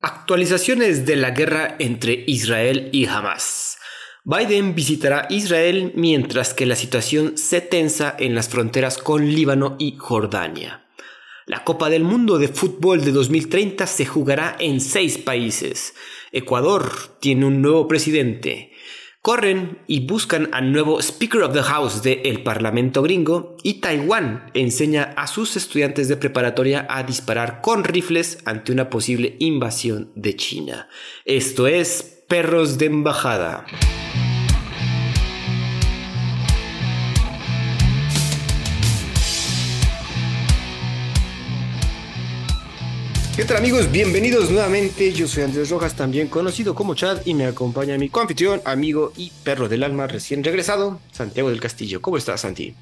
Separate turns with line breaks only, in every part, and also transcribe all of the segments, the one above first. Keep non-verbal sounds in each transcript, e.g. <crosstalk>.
Actualizaciones de la guerra entre Israel y Hamas. Biden visitará Israel mientras que la situación se tensa en las fronteras con Líbano y Jordania. La Copa del Mundo de Fútbol de 2030 se jugará en seis países. Ecuador tiene un nuevo presidente corren y buscan al nuevo Speaker of the House del Parlamento gringo y Taiwán enseña a sus estudiantes de preparatoria a disparar con rifles ante una posible invasión de China. Esto es Perros de Embajada. ¿Qué tal amigos? Bienvenidos nuevamente. Yo soy Andrés Rojas, también conocido como Chad, y me acompaña mi coanfitrión, amigo y perro del alma recién regresado, Santiago del Castillo. ¿Cómo estás, Santi?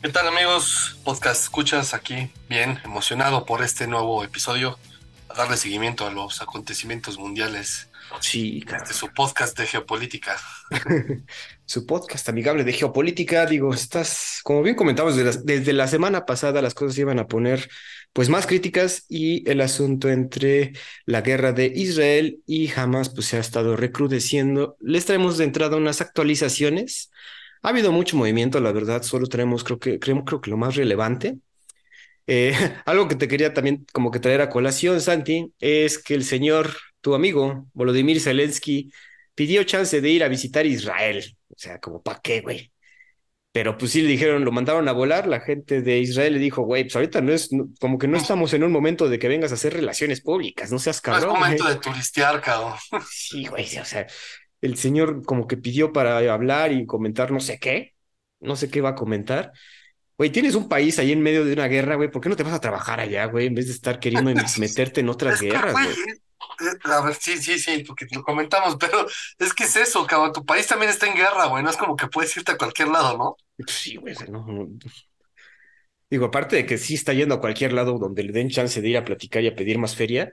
¿Qué tal amigos? Podcast escuchas aquí, bien emocionado por este nuevo episodio, a darle seguimiento a los acontecimientos mundiales.
Sí, claro.
Este, su podcast de geopolítica. <laughs>
su podcast amigable de geopolítica. Digo, estás, como bien comentamos, desde la, desde la semana pasada las cosas iban a poner pues más críticas y el asunto entre la guerra de Israel y Hamas pues se ha estado recrudeciendo. Les traemos de entrada unas actualizaciones. Ha habido mucho movimiento, la verdad, solo tenemos creo que creo, creo que lo más relevante. Eh, <laughs> algo que te quería también como que traer a colación, Santi, es que el señor, tu amigo, Volodymyr Zelensky, pidió chance de ir a visitar Israel. O sea, como, ¿para qué, güey? Pero pues sí le dijeron, lo mandaron a volar, la gente de Israel le dijo, güey, pues ahorita no es, como que no estamos en un momento de que vengas a hacer relaciones públicas, no seas cabrón.
No es momento de turistear, cabrón. <laughs>
Sí, güey, o sea, el señor como que pidió para hablar y comentar no sé qué, no sé qué va a comentar. Güey, tienes un país ahí en medio de una guerra, güey, ¿por qué no te vas a trabajar allá, güey, en vez de estar queriendo <laughs> meterte en otras guerras, güey?
Eh, a ver, sí, sí, sí, porque lo comentamos, <laughs> pero es que es eso, cabrón. Tu país también está en guerra, güey. No es como que puedes irte a cualquier lado, ¿no?
Sí, güey, no, Digo, aparte de que sí está yendo a cualquier lado donde le den chance de ir a platicar y a pedir más feria,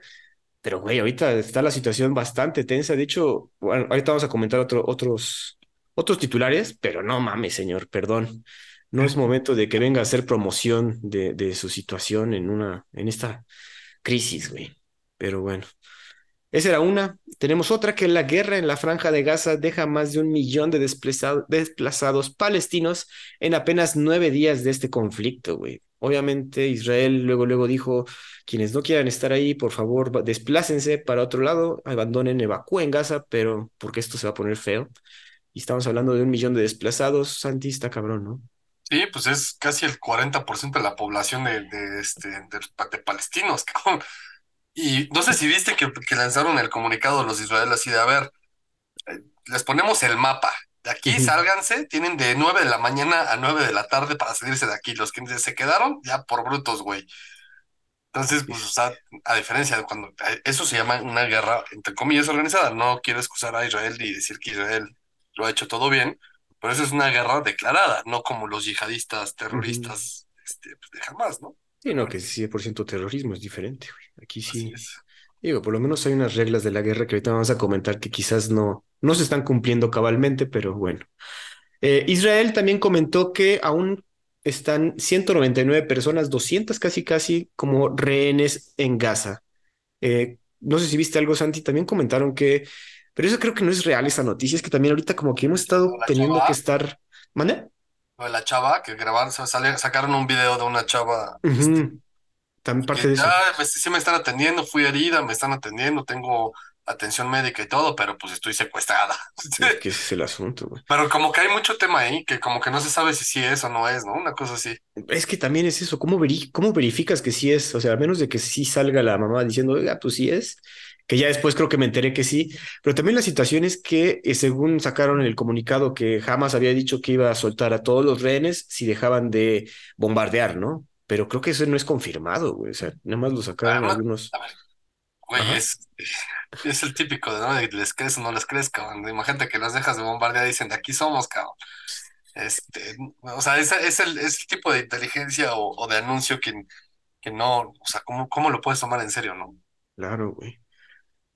pero güey, ahorita está la situación bastante tensa. De hecho, bueno, ahorita vamos a comentar otro, otros, otros titulares, pero no mames, señor, perdón. No es momento de que venga a hacer promoción de, de su situación en una, en esta crisis, güey. Pero bueno. Esa era una. Tenemos otra que la guerra en la franja de Gaza deja más de un millón de desplazados palestinos en apenas nueve días de este conflicto, güey. Obviamente Israel luego, luego dijo, quienes no quieran estar ahí, por favor, desplácense para otro lado, abandonen, evacúen Gaza, pero porque esto se va a poner feo. Y estamos hablando de un millón de desplazados, Santi, está cabrón, ¿no?
Sí, pues es casi el 40% de la población de, este, de, de palestinos. <laughs> Y no sé si viste que, lanzaron el comunicado los israelíes así de, a ver, eh, les ponemos el mapa. De aquí sálganse, tienen de 9 de la mañana a 9 de la tarde para salirse de aquí. Los que se quedaron, ya por brutos, güey. Entonces, pues, o sea, a diferencia de cuando eh, eso se llama una guerra, entre comillas, organizada. No quiero excusar a Israel y decir que Israel lo ha hecho todo bien, pero eso es una guerra declarada, no como los yihadistas terroristas este, pues, de jamás, ¿no?
Sí, no, que 100% terrorismo es diferente, güey. Aquí sí. Digo, por lo menos hay unas reglas de la guerra que ahorita vamos a comentar que quizás no, no se están cumpliendo cabalmente, pero bueno. Eh, Israel también comentó que aún están 199 personas, 200 casi casi como rehenes en Gaza. Eh, no sé si viste algo, Santi, también comentaron que, pero eso creo que no es real esa noticia, es que también ahorita como que hemos estado teniendo que estar... ¿Mande?
de la chava que grabaron, sacaron un video de una chava.
Este, También parte de eso.
Ya, sí me están atendiendo, fui herida, me están atendiendo, tengo atención médica y todo, pero pues estoy secuestrada. <laughs>
Es que ese es el asunto, güey.
Pero como que hay mucho tema ahí, que como que no se sabe si sí es o no es, ¿no? Una cosa así.
Es que también es eso, ¿cómo, cómo verificas que sí es? O sea, a menos de que sí salga la mamá diciendo, oiga, pues sí es, que ya después creo que me enteré que sí, pero también la situación es que eh, según sacaron el comunicado que jamás había dicho que iba a soltar a todos los rehenes si dejaban de bombardear, ¿no? Pero creo que eso no es confirmado, güey, o sea, nada más lo sacaron algunos...
Güey, es, es, el típico, ¿no? De les crees o no les crees, cabrón. Imagínate que los dejas de bombardear y dicen, de aquí somos, cabrón. Este, o sea, es, es, el, es el tipo de inteligencia o, o de anuncio que, que no, o sea, ¿cómo, ¿cómo lo puedes tomar en serio, no?
Claro, güey.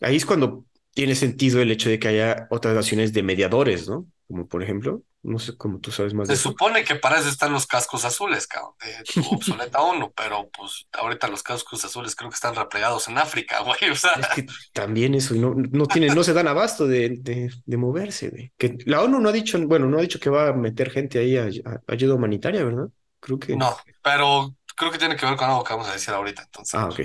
Ahí es cuando tiene sentido el hecho de que haya otras naciones de mediadores, ¿no? Como por ejemplo, no sé cómo tú sabes más de
Se supone que para eso están los cascos azules, cabrón, de tu obsoleta ONU, pero pues ahorita los cascos azules creo que están replegados en África, <laughs> güey, o sea,
Es que también eso, no, no tienen, no se dan abasto de, de, de moverse, güey. Que la ONU no ha dicho, bueno, no ha dicho que va a meter gente ahí a, a- ayuda humanitaria, ¿verdad? Creo que.
no, pero creo que tiene que ver con algo que vamos a decir ahorita, entonces,
Ah, ok.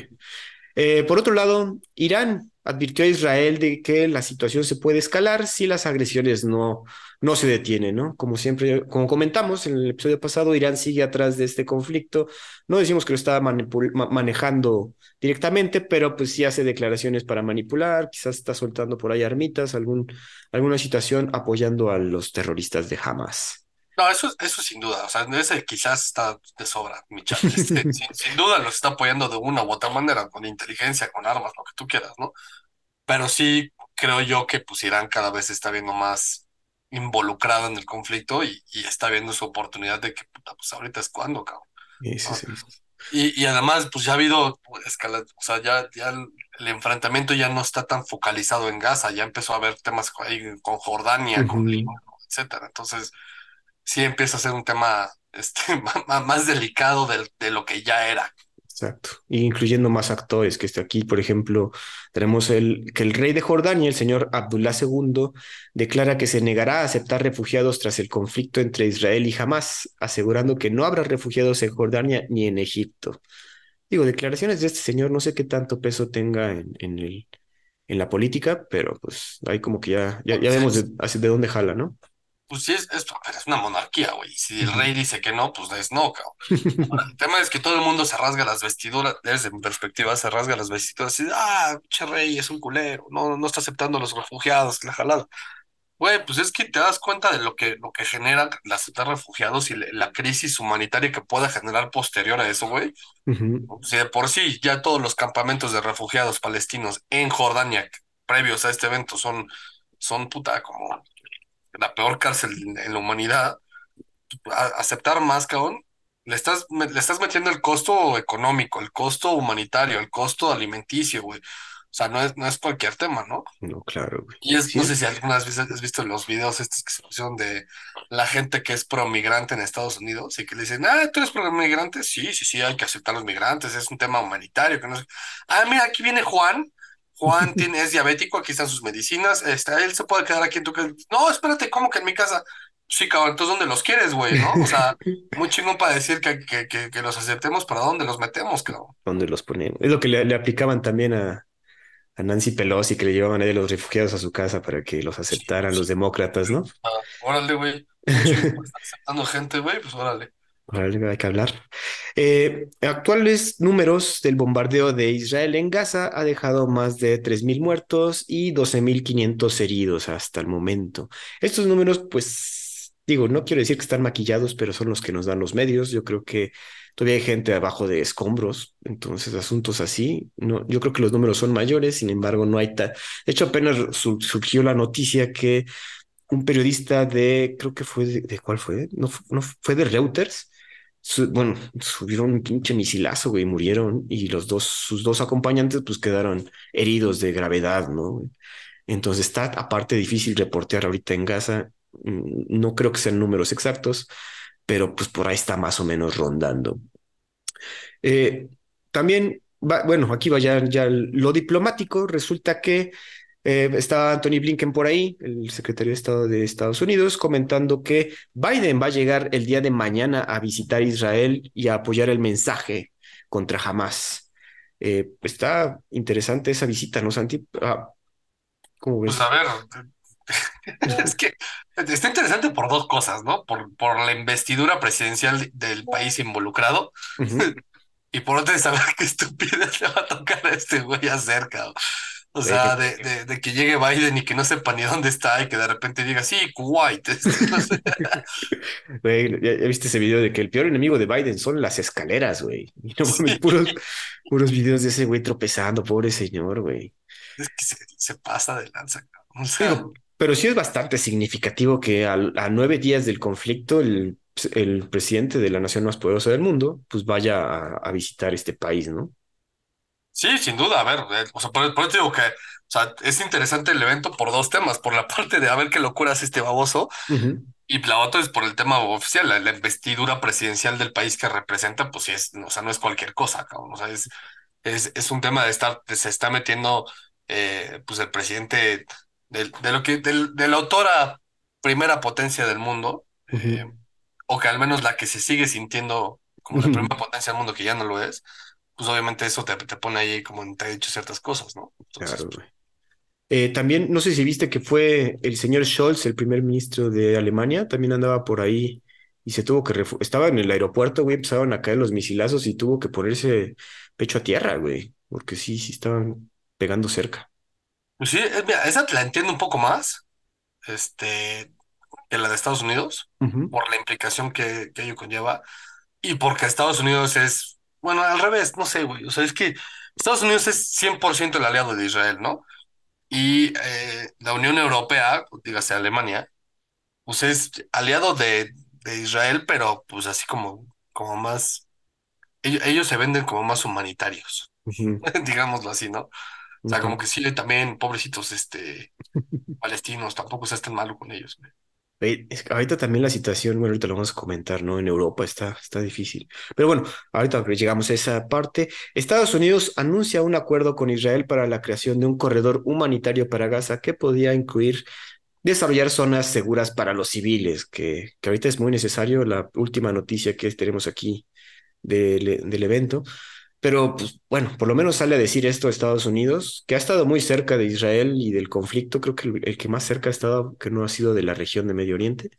Eh, por otro lado, Irán advirtió a Israel de que la situación se puede escalar si las agresiones no, no se detienen, ¿no? Como siempre, como comentamos en el episodio pasado, Irán sigue atrás de este conflicto. No decimos que lo ma- manejando directamente, pero pues sí hace declaraciones para manipular, quizás está soltando por ahí armitas, algún, alguna situación apoyando a los terroristas de Hamas.
No, eso, eso sin duda, o sea, ese quizás está de sobra, mi chat. Este, <laughs> sin, sin duda los está apoyando de una u otra manera, con inteligencia, con armas, lo que tú quieras, ¿no? Pero sí creo yo que pues Irán cada vez está viendo más involucrado en el conflicto y, y está viendo su oportunidad de que, puta, pues ahorita es cuando, cabrón.
Ese
¿no?
es el-
Y, y además, pues ya ha habido escala, o sea, ya, ya el, el enfrentamiento ya no está tan focalizado en Gaza, ya empezó a haber temas ahí con Jordania, con
Ujú.
Líbano, etcétera. Entonces, sí empieza a ser un tema <laughs> este, más, delicado del- de, lo que ya era.
Exacto. Y incluyendo más actores que está aquí, por ejemplo, tenemos el, que el rey de Jordania, el señor Abdullah II, declara que se negará a aceptar refugiados tras el conflicto entre Israel y Hamas, asegurando que no habrá refugiados en Jordania ni en Egipto. Digo, declaraciones de este señor, no sé qué tanto peso tenga en, en el, en la política, pero pues ahí como que ya, ya, ya vemos de, así de dónde jala, ¿no?
Pues sí, es, es, es una monarquía, güey. Si el rey dice que no, pues es no, cabrón. Ahora, el tema es que todo el mundo se rasga las vestiduras, desde mi perspectiva, se rasga las vestiduras y, ah, che rey, es un culero, no, no está aceptando a los refugiados, la jalada. Güey, pues es que te das cuenta de lo que, lo que genera el aceptar refugiados y la, crisis humanitaria que pueda generar posterior a eso, güey.
Ujú.
Si de por sí ya todos los campamentos de refugiados palestinos en Jordania previos a este evento son, son puta como la peor cárcel en, la humanidad, a- aceptar más, cabrón, le estás, le estás metiendo el costo económico, el costo humanitario, el costo alimenticio, güey. O sea, no es, no es cualquier tema, ¿no?
No, claro, güey.
Y es,
Sí,
no sé si algunas veces has visto los videos estos que se pusieron de la gente que es pro migrante en Estados Unidos y que le dicen, ah, ¿tú eres pro migrante? Sí, sí, sí, hay que aceptar los migrantes, es un tema humanitario, que no sé. Ah, mira, aquí viene Juan. Juan <laughs> tiene, es diabético, aquí están sus medicinas, este, él se puede quedar aquí en tu casa. No, espérate, ¿cómo que en mi casa? Sí, cabrón, entonces ¿dónde los quieres, güey? ¿No? O sea, muy chingón para decir que, que, que, que los aceptemos, ¿para dónde los metemos, cabrón?
¿Dónde los ponemos? Es lo que le, le aplicaban también a, a Nancy Pelosi, que le llevaban ahí a los refugiados a su casa para que los
Sí,
aceptaran los demócratas, ¿no?
ah, órale, güey, <laughs> aceptando gente, güey, pues órale.
Hay que hablar. Eh, actuales números del bombardeo de Israel en Gaza ha dejado más de 3.000 muertos y 12.500 heridos hasta el momento. Estos números, pues, digo, no quiero decir que están maquillados, pero son los que nos dan los medios. Yo creo que todavía hay gente abajo de escombros, entonces asuntos así. No, yo creo que los números son mayores, sin embargo, no hay ta- De hecho, apenas su- surgió la noticia que un periodista de, creo que fue de, ¿de cuál fue? No, no fue de Reuters. Bueno, subieron un pinche misilazo, güey, murieron y los dos, sus dos acompañantes, pues quedaron heridos de gravedad, ¿no? Entonces está aparte difícil reportear ahorita en Gaza. Mm, No creo que sean números exactos, pero pues por ahí está más o menos rondando. Eh, también, va- bueno, aquí va ya lo diplomático. Resulta que eh, está Anthony Blinken por ahí, el secretario de Estado de Estados Unidos, comentando que Biden va a llegar el día de mañana a visitar Israel y a apoyar el mensaje contra Hamas. Eh, está interesante esa visita, ¿no, Santi? Ah, ¿cómo
Pues
ves?
a ver, <laughs> es que está interesante por dos cosas, ¿no? Por, por la investidura presidencial del país involucrado <laughs> y por otra, saber qué estupidez le va a tocar a este güey hacer, cabrón. O sea, de, de, de que llegue Biden y que no sepa ni dónde está y que de repente diga, sí, Kuwait, <laughs>
güey, ¿ya, ya viste ese video de que el peor enemigo de Biden son las escaleras, güey? Y no mames, puros, puros videos de ese güey tropezando, pobre señor, güey.
Es que se, se pasa de lanza. O sea,
pero sí es bastante significativo que al- a, nueve días del conflicto el, el presidente de la nación más poderosa del mundo pues vaya a, a visitar este país, ¿no?
Sí, sin duda, a ver, eh, o sea, por, por eso digo que, o sea, es interesante el evento por dos temas, por la <laughs> parte de a ver qué locura hace este baboso, y la otra es por el tema oficial, la, la investidura presidencial del país que representa, pues sí es, o sea, no es cualquier cosa, cabrón, o sea, es, es, es un tema de estar, se está metiendo, eh, pues el presidente del, de lo que, del, de la autora primera potencia del mundo, eh, o que al menos la que se sigue sintiendo como la primera potencia del mundo, que ya no lo es pues obviamente eso te, te pone ahí como en dicho ciertas cosas, ¿no? Entonces,
Claro,
pues,
güey. Eh, también, no sé si viste que fue el señor Scholz, el primer ministro de Alemania, también andaba por ahí y se tuvo que refu- estaba en el aeropuerto, güey, empezaron a caer los misilazos y tuvo que ponerse pecho a tierra, güey, porque sí, sí estaban pegando cerca.
pues sí, es- mira, esa la entiendo un poco más, este, que la de Estados Unidos, por la implicación que, que ello conlleva, y porque Estados Unidos es, bueno, al revés, no sé, güey, o sea, es que Estados Unidos es 100% el aliado de Israel, ¿no? Y eh, la Unión Europea, dígase Alemania, pues es aliado de, de Israel, pero pues así como, como más, ellos, ellos se venden como más humanitarios, <laughs> digámoslo así, ¿no? O sea, como que sí, también, pobrecitos, este, palestinos, tampoco se tan malo con ellos, güey.
Ahorita también la situación, bueno, ahorita lo vamos a comentar, ¿no? En Europa está, está difícil. Pero bueno, ahorita llegamos a esa parte. Estados Unidos anuncia un acuerdo con Israel para la creación de un corredor humanitario para Gaza que podía incluir desarrollar zonas seguras para los civiles, que, que ahorita es muy necesario. La última noticia que tenemos aquí del, del evento. Pero, pues, bueno, por lo menos sale a decir esto Estados Unidos, que ha estado muy cerca de Israel y del conflicto. Creo que el, el que más cerca ha estado, que no ha sido de la región de Medio Oriente.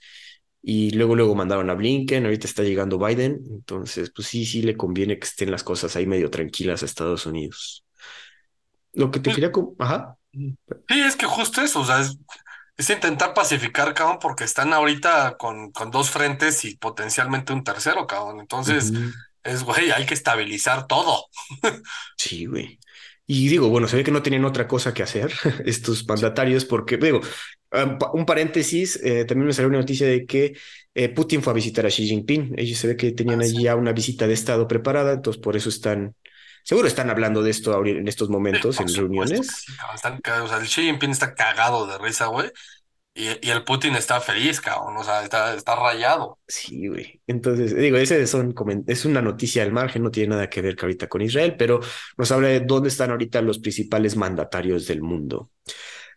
Y luego, luego mandaron a Blinken, ahorita está llegando Biden. Entonces, pues sí, sí le conviene que estén las cosas ahí medio tranquilas a Estados Unidos. Lo que te
Pues,
quería... Ajá.
Sí, es que justo eso, o sea, es, es intentar pacificar, cabrón, porque están ahorita con, con dos frentes y potencialmente un tercero, cabrón. Entonces. Es, güey, hay que estabilizar todo.
Sí, güey. Y digo, bueno, se ve que no tenían otra cosa que hacer <laughs> estos mandatarios, porque, digo, un paréntesis, eh, también me salió una noticia de que eh, Putin fue a visitar a Xi Jinping. Ellos se ve que tenían
Ah, sí,
ya una visita de Estado preparada, entonces por eso están, seguro están hablando de esto en estos
sí,
momentos,
por
en reuniones.
sí. Están cagados. O sea, el Xi Jinping está cagado de risa, güey. Y, el Putin está feliz, cabrón. O sea, está, está rayado.
Sí, güey. Entonces, digo, ese es una noticia al margen, no tiene nada que ver ahorita con Israel, pero nos habla de dónde están ahorita los principales mandatarios del mundo.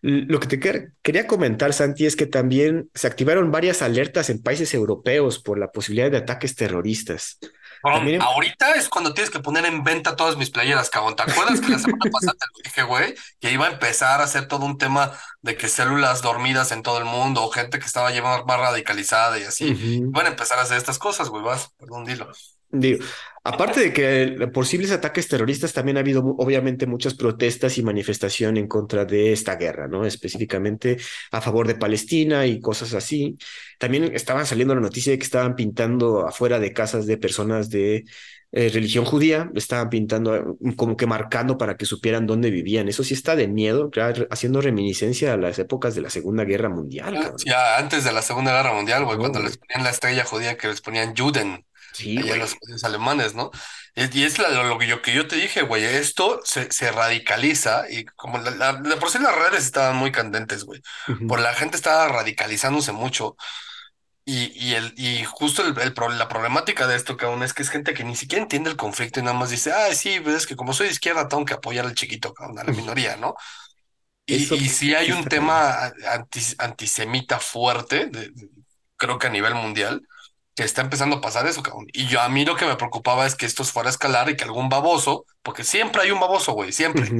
Lo que te quer- quería comentar, Santi, es que también se activaron varias alertas en países europeos por la posibilidad de ataques terroristas.
Cabrón, ahorita es cuando tienes que poner en venta todas mis playeras, cabrón. ¿Te acuerdas que la semana pasada te lo dije, güey? Que iba a empezar a hacer todo un tema de que células dormidas en todo el mundo o gente que estaba ya más radicalizada y así. Iban a empezar a hacer estas cosas, güey. Vas, perdón, dilo.
digo, aparte de que posibles ataques terroristas, también ha habido obviamente muchas protestas y manifestación en contra de esta guerra, ¿no? Específicamente a favor de Palestina y cosas así. También estaban saliendo la noticia de que estaban pintando afuera de casas de personas de eh, religión judía, estaban pintando eh, como que marcando para que supieran dónde vivían. Eso sí está de miedo, haciendo reminiscencia a las épocas de la Segunda Guerra Mundial, cabrón.
Ya antes de la Segunda Guerra Mundial, güey,
No,
cuando les ponían la estrella judía que les ponían Juden,
Sí, güey.
los alemanes, ¿no? Y es la- lo que yo, que yo te dije, güey, esto se, se radicaliza y como la, la- de por sí las redes estaban muy candentes, güey, por
Ujú,
la gente estaba radicalizándose mucho y, y, el, y justo el, el la problemática de esto, cabrón, es que es gente que ni siquiera entiende el conflicto y nada más dice, ah, sí, pues es que como soy de izquierda tengo que apoyar al chiquito, cabrón, a la minoría, ¿no? Y,
Eso
y sí hay un tema anti- antisemita fuerte, de- de- creo que a nivel mundial, que está empezando a pasar eso, cabrón. Y yo a mí lo que me preocupaba es que esto fuera a escalar y que algún baboso, porque siempre hay un baboso, güey, siempre.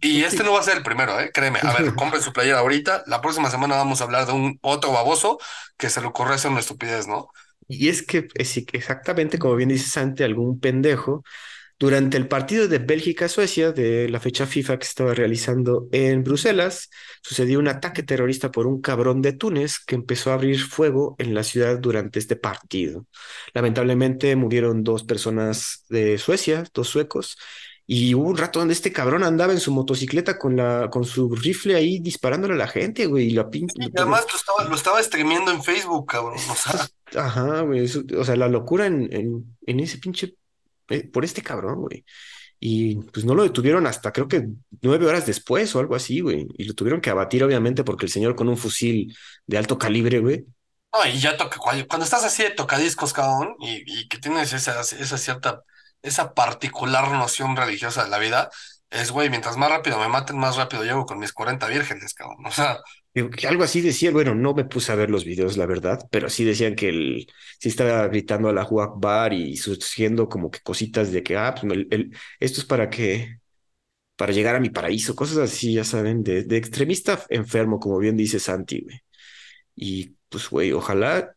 Y este no va a ser el primero, ¿eh? Créeme. A ver, <laughs> compren su playera ahorita. La próxima semana vamos a hablar de un otro baboso que se le ocurre hacer una estupidez, ¿no?
Y es que es exactamente como bien dices ante algún pendejo, durante el partido de Bélgica-Suecia de la fecha FIFA que estaba realizando en Bruselas, sucedió un ataque terrorista por un cabrón de Túnez que empezó a abrir fuego en la ciudad durante este partido. Lamentablemente murieron dos personas de Suecia, dos suecos, y hubo un rato donde este cabrón andaba en su motocicleta con la, con su rifle ahí disparándole a la gente, güey, y la pin-
Y además lo estaba, lo estaba streameando en Facebook, cabrón. O sea, <laughs>
ajá, güey, eso- o sea, la locura en, en, en ese pinche, eh, por este cabrón, güey. Y pues no lo detuvieron hasta creo que nueve horas después o algo así, güey. Y lo tuvieron que abatir, obviamente, porque el señor con un fusil de alto calibre, güey.
No, y ya toca, cuando, estás así de tocadiscos, cabrón, y, que tienes esa cierta, esa particular noción religiosa de la vida, es, güey, mientras más rápido me maten, más rápido llego con mis 40 vírgenes, cabrón. O sea,
algo así decía, bueno, no me puse a ver los videos, la verdad, pero sí decían que él sí estaba gritando a la Akbar y surgiendo como que cositas de que, ah, pues el- esto es para que, para llegar a mi paraíso, cosas así, ya saben, de, de extremista enfermo, como bien dice Santi, güey. Y pues, güey, ojalá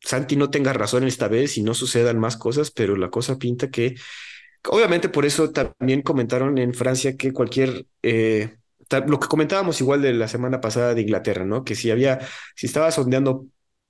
Santi no tenga razón esta vez y no sucedan más cosas, pero la cosa pinta que Obviamente por eso también comentaron en Francia que cualquier, eh, lo que comentábamos igual de la semana pasada de Inglaterra, ¿no? Que si había, si estabas sondeando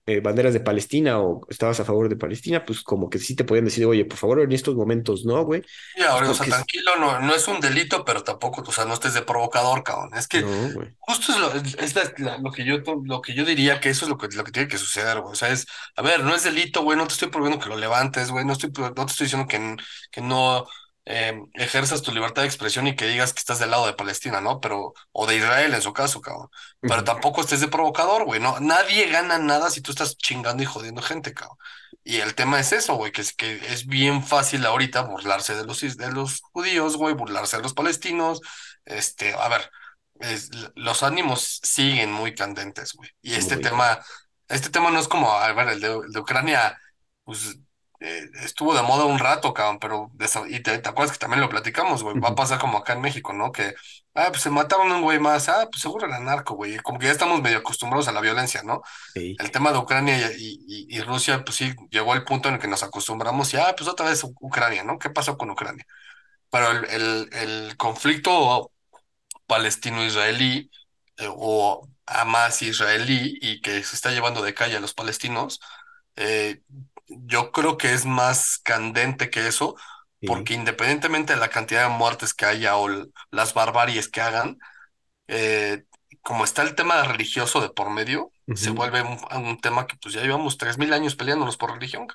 eh, banderas de Palestina o estabas a favor de Palestina, pues como que sí te podían decir, oye, por favor, en estos momentos no, güey,
y
pues
ahora, o sea, tranquilo, no, no es un delito, pero tampoco, o sea, no estés de provocador, cabrón. Es que
no.
Justo es lo, es la- la- lo que yo, lo que yo diría que eso es lo que, lo que tiene que suceder, güey. O sea, es, a ver, no es delito, güey, no te estoy prohibiendo que lo levantes, güey, no estoy, no te estoy diciendo que, que no eh, ejerzas tu libertad de expresión y que digas que estás del lado de Palestina, ¿no? Pero, o de Israel en su caso, cabrón. Pero tampoco estés de provocador, güey, ¿no? Nadie gana nada si tú estás chingando y jodiendo gente, cabrón. Y el tema es eso, güey, que es que es bien fácil ahorita burlarse de los, de los judíos, güey, burlarse de los palestinos, este, a ver es- los ánimos siguen muy candentes, güey. Y este
Muy,
tema, este tema no es como, a ver, el de, el de Ucrania, pues eh, estuvo de moda un rato, cabrón, pero y te, te acuerdas que también lo platicamos, güey. Va a pasar como acá en México, ¿no? Que, ah, pues se mataron a un güey más, ah, pues seguro era narco, güey. Como que ya estamos medio acostumbrados a la violencia, ¿no?
ey,
El tema de Ucrania y, y, y Rusia, pues sí, llegó el punto en el que nos acostumbramos y, ah, pues otra vez Ucrania, ¿no? ¿Qué pasó con Ucrania? Pero el, el, el conflicto palestino-israelí eh, o Hamas israelí y que se está llevando de calle a los palestinos, eh, yo creo que es más candente que eso, porque independientemente de la cantidad de muertes que haya o las barbaries que hagan, eh, como está el tema religioso de por medio, se vuelve un, un tema que pues ya llevamos tres mil años peleándonos por religión.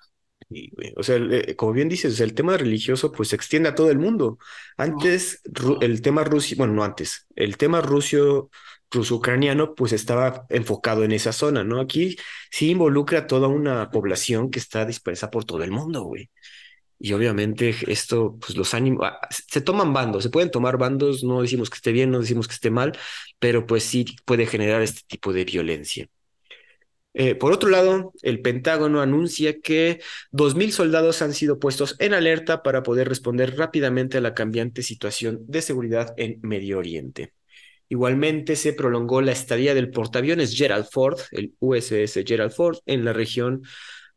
Sí. O sea, eh, como bien dices, el tema religioso pues se extiende a todo el mundo. Antes, el tema ruso, bueno, no antes, el tema ruso, ruso-ucraniano pues estaba enfocado en esa zona, ¿no? Aquí sí involucra a toda una población que está dispersa por todo el mundo, güey. Y obviamente esto, pues los ánimos, ah, se toman bandos, se pueden tomar bandos, no decimos que esté bien, no decimos que esté mal, pero pues sí puede generar este tipo de violencia. Eh, por otro lado, el Pentágono anuncia que 2.000 soldados han sido puestos en alerta para poder responder rápidamente a la cambiante situación de seguridad en Medio Oriente. Igualmente se prolongó la estadía del portaaviones Gerald Ford, el USS Gerald Ford, en la región,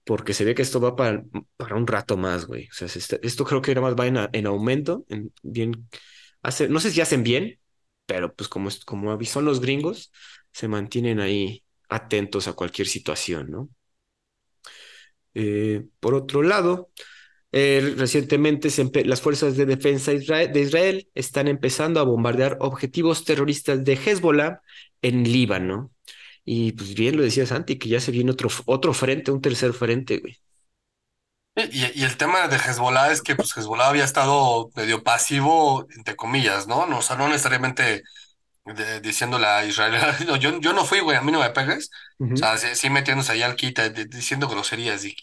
porque se ve que esto va para, para un rato más, güey. O sea, esto creo que nada más va en, en aumento, en bien, hace, no sé si hacen bien, pero pues como, como son los gringos, se mantienen ahí atentos a cualquier situación, ¿no? Eh, por otro lado, eh, recientemente las fuerzas de defensa de Israel están empezando a bombardear objetivos terroristas de Hezbollah en Líbano. Y pues bien lo decía Santi, que ya se viene otro, otro frente, un tercer frente, güey.
Y, y el tema de Hezbollah es que pues Hezbollah había estado medio pasivo, entre comillas, ¿no? No, o sea, no necesariamente de- diciéndole a Israel, <laughs> "No, yo, yo no fui, güey, a mí no me pegues. O
Ujú,
sea, sí, sí metiéndose ahí al quita, de- diciendo groserías y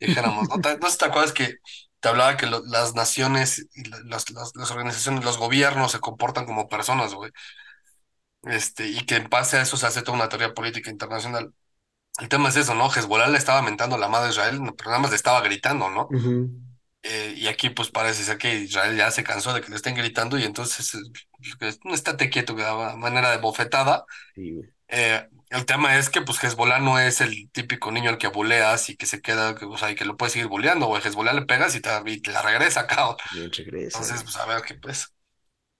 dijéramos, ¿no? te- no te acuerdas que te hablaba que lo- las naciones y la- las, las, las organizaciones, los gobiernos se comportan como personas, güey. Este, y que en base a eso se hace toda una teoría política internacional. El tema es eso, ¿no? Hezbollah le estaba mentando la madre a Israel, pero nada más le estaba gritando, ¿no?
ujú,
Eh, y aquí pues parece ser que Israel ya se cansó de que le estén gritando y entonces eh, estate quieto, que da manera de bofetada.
sí,
Eh, el tema es que pues Hezbollah no es el típico niño al que buleas y que se queda, que, o sea, y que lo puedes seguir buleando, güey. Hezbollah le pegas y te, y te la regresa, cabrón.
regresa,
Entonces, pues a ver qué pues.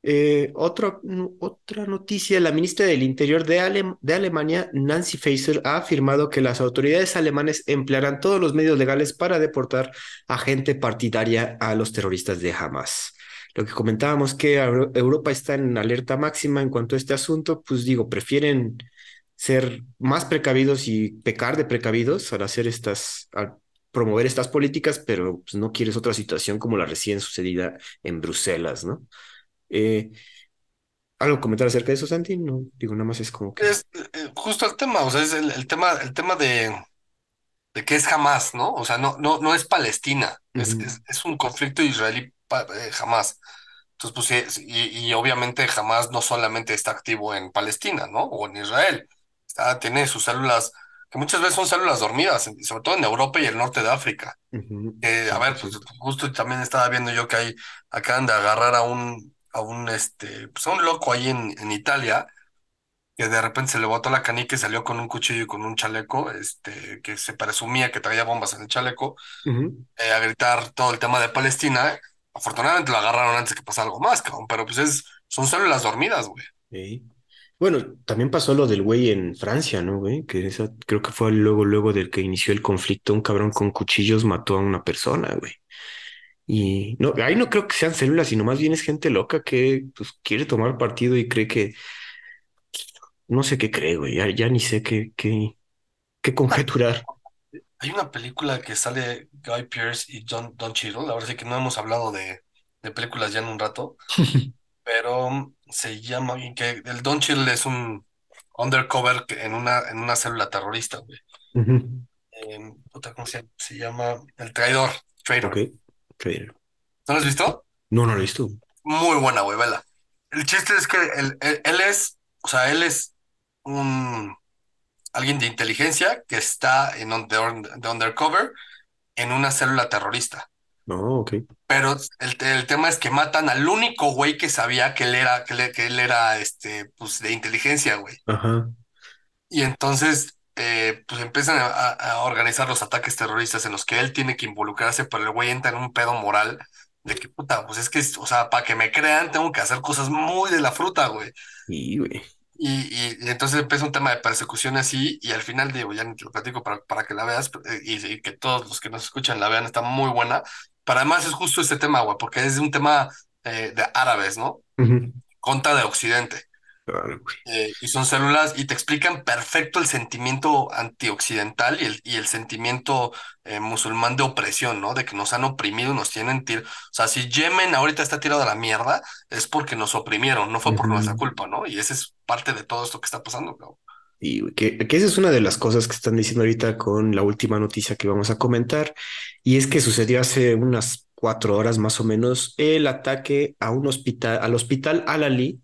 Eh, otro- no- otra noticia, la ministra del Interior de, Ale- de Alemania, Nancy Faeser, ha afirmado que las autoridades alemanes emplearán todos los medios legales para deportar a gente partidaria a los terroristas de Hamas. Lo que comentábamos que Euro- Europa está en alerta máxima en cuanto a este asunto, pues digo, prefieren ser más precavidos y pecar de precavidos al hacer estas, al promover estas políticas, pero pues, no quieres otra situación como la recién sucedida en Bruselas, ¿no? Eh, ¿Algo comentar acerca de eso, Santi? No, digo, nada más es como que...
Es eh, justo el tema, o sea, es el, el tema, el tema de, de que es Hamas, ¿no? O sea, no, no, no es Palestina, es, es, es un conflicto israelí eh, Hamas. Entonces, pues y, y obviamente Hamas no solamente está activo en Palestina, ¿no? O en Israel. Está, tiene sus células, que muchas veces son células dormidas, sobre todo en Europa y el norte de África. Eh, a ver, pues
100%.
justo también estaba viendo yo que hay, acaban de agarrar a un, a un, este, pues a un loco ahí en, en Italia que de repente se le botó la canica y salió con un cuchillo y con un chaleco, este, que se presumía que traía bombas en el chaleco, eh, a gritar todo el tema de Palestina. Afortunadamente lo agarraron antes que pasara algo más, cabrón, pero pues es, son células dormidas, güey.
sí. Bueno, también pasó lo del güey en Francia, ¿no, güey? Que esa, creo que fue luego, luego del que inició el conflicto, un cabrón con cuchillos mató a una persona, güey. Y no, ahí no creo que sean células, sino más bien es gente loca que pues, quiere tomar partido y cree que, no sé qué cree, güey, ya, ya ni sé qué, qué, qué conjeturar.
Hay una película que sale Guy Pearce y John, Don Cheadle, ahora sí que no hemos hablado de, de películas ya en un rato, <laughs> pero mm, se llama, que el Don Cheadle es un undercover en una, en una célula terrorista, güey. Puta, ¿cómo se llama? Se llama El Traidor,
Ok,
Traitor.
Trader.
¿No lo has visto?
No, no lo he visto.
Muy buena, güey, vela. El chiste es que él, él- él es, o sea, él es un alguien de inteligencia que está en un- de, un- de undercover en una célula terrorista.
No, ok.
Pero el, el tema es que matan al único güey que sabía que él era, que, le- que él era este, pues, de inteligencia, güey.
Ajá.
Y entonces, eh, pues empiezan a, a- organizar los ataques terroristas en los que él tiene que involucrarse, pero el güey entra en un pedo moral de que, puta, pues es que, o sea, para que me crean, tengo que hacer cosas muy de la fruta, güey.
Y, güey.
Y, y, y entonces empieza un tema de persecución así, y al final, digo, ya te lo platico para, para que la veas, eh, y, y que todos los que nos escuchan la vean, está muy buena. Pero además es justo este tema, güey, porque es un tema eh, de árabes, ¿no?
Ujú.
Contra de Occidente.
Claro, güey.
Eh, y son células y te explican perfecto el sentimiento antioccidental y el, y el sentimiento eh, musulmán de opresión, ¿no? De que nos han oprimido, nos tienen tir... O sea, si Yemen ahorita está tirado a la mierda, es porque nos oprimieron, no fue por nuestra culpa, ¿no? Y esa es parte de todo esto que está pasando, cabrón.
Y que, que esa es una de las cosas que están diciendo ahorita con la última noticia que vamos a comentar, y es que sucedió hace unas cuatro horas más o menos el ataque a un hospital, al hospital Al-Ali,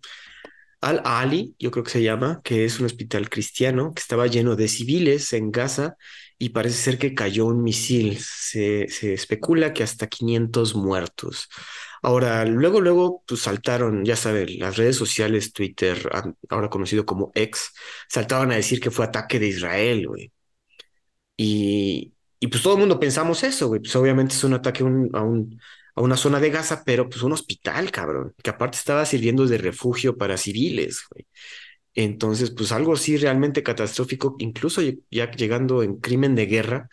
Al-Ali, yo creo que se llama, que es un hospital cristiano que estaba lleno de civiles en Gaza y parece ser que cayó un misil. Se, especula que hasta 500 muertos. Ahora, luego, luego, pues saltaron, ya saben, las redes sociales, Twitter, ahora conocido como X, saltaban a decir que fue ataque de Israel, güey. Y, y pues todo el mundo pensamos eso, güey. Pues obviamente es un ataque un- a, un- a una zona de Gaza, pero pues un hospital, cabrón, que aparte estaba sirviendo de refugio para civiles, güey. Entonces, pues algo así realmente catastrófico, incluso ya llegando en crimen de guerra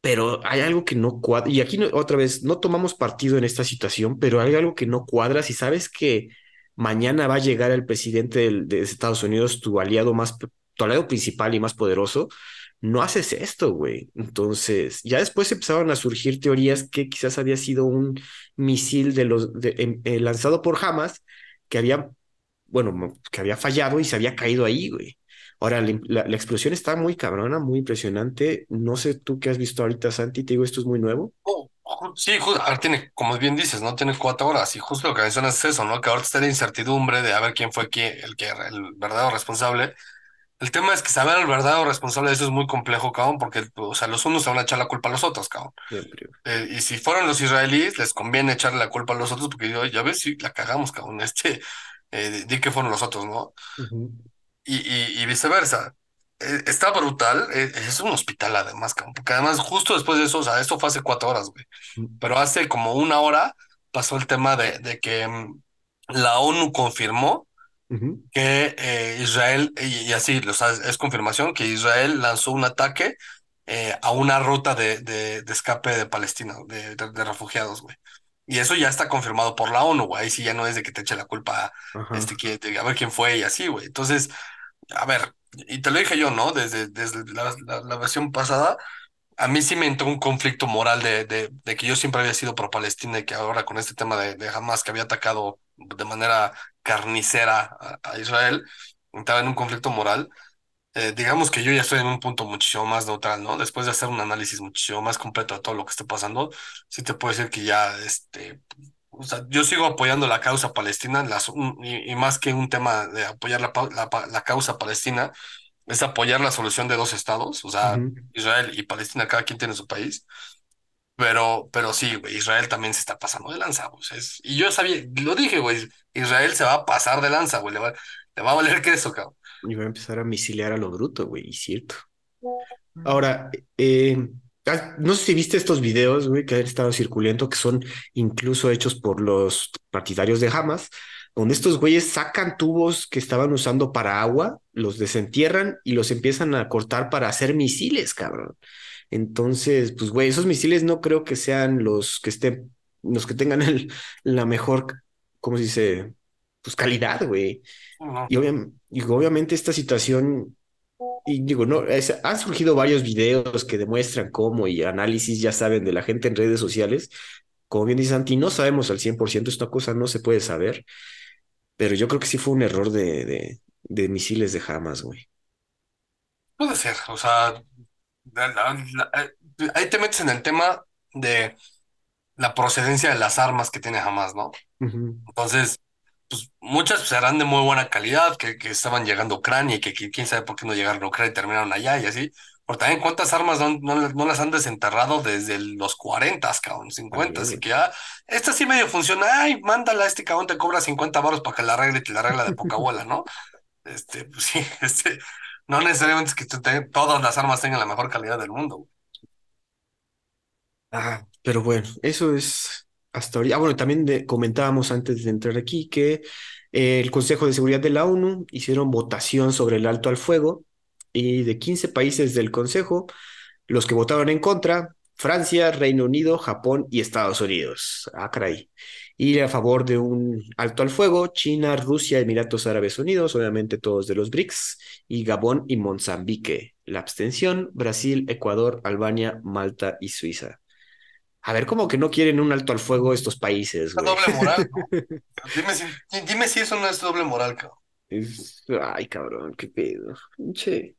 pero hay algo que no cuadra, y aquí otra vez no tomamos partido en esta situación, pero hay algo que no cuadra. Si sabes que mañana va a llegar el presidente del- de Estados Unidos, tu aliado más, tu aliado principal y más poderoso, no haces esto, güey. Entonces, ya después empezaron a surgir teorías que quizás había sido un misil de los de- em- eh, lanzado por Hamas que había, bueno, que había fallado y se había caído ahí, güey. Ahora, la, explosión está muy cabrona, muy impresionante. No sé tú qué has visto ahorita, Santi, te digo, esto es muy nuevo.
Oh, ju- Sí, ju- a ver, tiene, como bien dices, ¿no? Tiene cuatro horas y justo lo que mencionas es eso, ¿no? Que ahora está la incertidumbre de a ver quién fue quién, el que el verdadero responsable. El tema es que saber el verdadero responsable de eso es muy complejo, cabrón, porque, o sea, los unos se van a echar la culpa a los otros, cabrón. Eh, y si fueron los israelíes, les conviene echarle la culpa a los otros porque yo, ya ves, sí, la cagamos, cabrón. Este, eh, di que fueron los otros, ¿no?
Ujú,
Y, y, y viceversa. Eh, está brutal, eh, es un hospital además, cabrón, porque además justo después de eso, o sea, esto fue hace cuatro horas, güey, pero hace como una hora pasó el tema de, de que mm, la ONU confirmó que eh, Israel, y, y así, o sea, es, confirmación que Israel lanzó un ataque eh, a una ruta de, de, de escape de Palestina, de, refugiados, güey. Y eso ya está confirmado por la ONU, güey. Ahí sí ya no es de que te eche la culpa este, que, de a ver quién fue y así, güey. Entonces, a ver, y te lo dije yo, ¿no? Desde, desde la, la- la versión pasada, a mí sí me entró un conflicto moral de, de, de que yo siempre había sido pro-Palestina y que ahora con este tema de, de Hamas que había atacado de manera carnicera a, a Israel, estaba en un conflicto moral. Eh, digamos que yo ya estoy en un punto muchísimo más neutral, ¿no? Después de hacer un análisis muchísimo más completo de todo lo que esté pasando, sí te puedo decir que ya, este, o sea, yo sigo apoyando la causa palestina, las, y, y, más que un tema de apoyar la, la, la causa palestina, es apoyar la solución de dos estados, o sea,
Ujú.
Israel y Palestina, cada quien tiene su país. Pero, pero sí, güey, Israel también se está pasando de lanza, güey. Es, y yo sabía, lo dije, güey, Israel se va a pasar de lanza, güey, le va, le va a valer queso, cabrón.
Y va a empezar a misilear a lo bruto, güey, y cierto. Ahora, eh, ah, no sé si viste estos videos, güey, que han estado circulando, que son incluso hechos por los partidarios de Hamas, donde estos güeyes sacan tubos que estaban usando para agua, los desentierran y los empiezan a cortar para hacer misiles, cabrón. Entonces, pues, güey, esos misiles no creo que sean los que estén, los que tengan el, la mejor, ¿cómo se dice? Pues calidad, güey. Y, obvia- y obviamente esta situación y digo, no, es- han surgido varios videos que demuestran cómo y análisis, ya saben, de la gente en redes sociales. Como bien dice Santi, no sabemos al 100%, esta cosa no se puede saber, pero yo creo que sí fue un error de, de, de misiles de Hamas, güey.
puede ser, o sea, la- la- la- eh, ahí te metes en el tema de la procedencia de las armas que tiene Hamas, ¿no? Entonces, pues muchas serán de muy buena calidad, que, que estaban llegando a Ucrania y que, que quién sabe por qué no llegaron a Ucrania y terminaron allá y así. Pero también cuántas armas no, no, no las han desenterrado desde los 40, cabrón, 50,
También,
así que ya, esta sí medio funciona, ay, mándala a este cabrón, te cobra 50 baros para que la arregle y te la arregla de poca bola, ¿no? Este, pues <laughs> sí, este, no necesariamente es que todas las armas tengan la mejor calidad del mundo.
Ah, pero bueno, eso es hasta ahorita. Ah, bueno, también comentábamos antes de entrar aquí que eh, el Consejo de Seguridad de la ONU hicieron votación sobre el alto al fuego y de 15 países del Consejo, los que votaron en contra, Francia, Reino Unido, Japón y Estados Unidos. Ah, caray. Y a favor de un alto al fuego, China, Rusia, Emiratos Árabes Unidos, obviamente todos de los BRICS, y Gabón y Mozambique. La abstención, Brasil, Ecuador, Albania, Malta y Suiza. A ver, ¿cómo que no quieren un alto al fuego estos países, güey?
doble moral, <laughs> ¿no? Dime si, dime si eso no es doble moral, cabrón.
Es- Ay, cabrón, qué pedo. Che.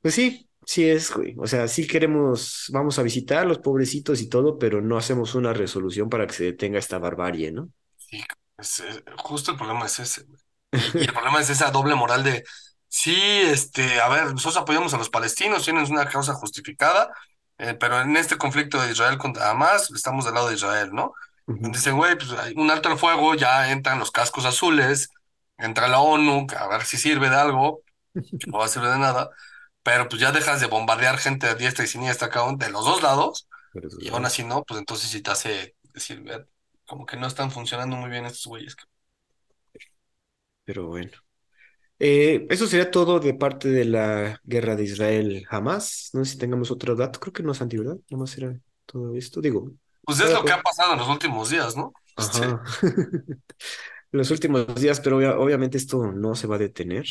Pues sí, sí es, güey. O sea, sí queremos, vamos a visitar a los pobrecitos y todo, pero no hacemos una resolución para que se detenga esta barbarie, ¿no?
Sí, es- justo el problema es ese. güey. Y, el problema es esa doble moral de, sí, este, a ver, nosotros apoyamos a los palestinos, tienen una causa justificada, eh, pero en este conflicto de Israel contra Hamas, estamos del lado de Israel, ¿no? Dicen, güey, pues hay un alto al fuego, ya entran los cascos azules, entra la ONU, a ver si sirve de algo, <laughs> no va a servir de nada, pero pues ya dejas de bombardear gente de diestra y siniestra, cabrón, de los dos lados, y aún así no, pues entonces sí te hace decir, "Ver, como que no están funcionando muy bien estos güeyes.
Pero bueno. Eh, eso sería todo de parte de la guerra de Israel jamás. No sé si tengamos otro dato. Creo que no es antigüedad. Nomás era todo esto. Digo,
Pues es lo que ha pasado en los últimos días, ¿no? <laughs>
Los últimos días, pero obvia- obviamente esto no se va a detener.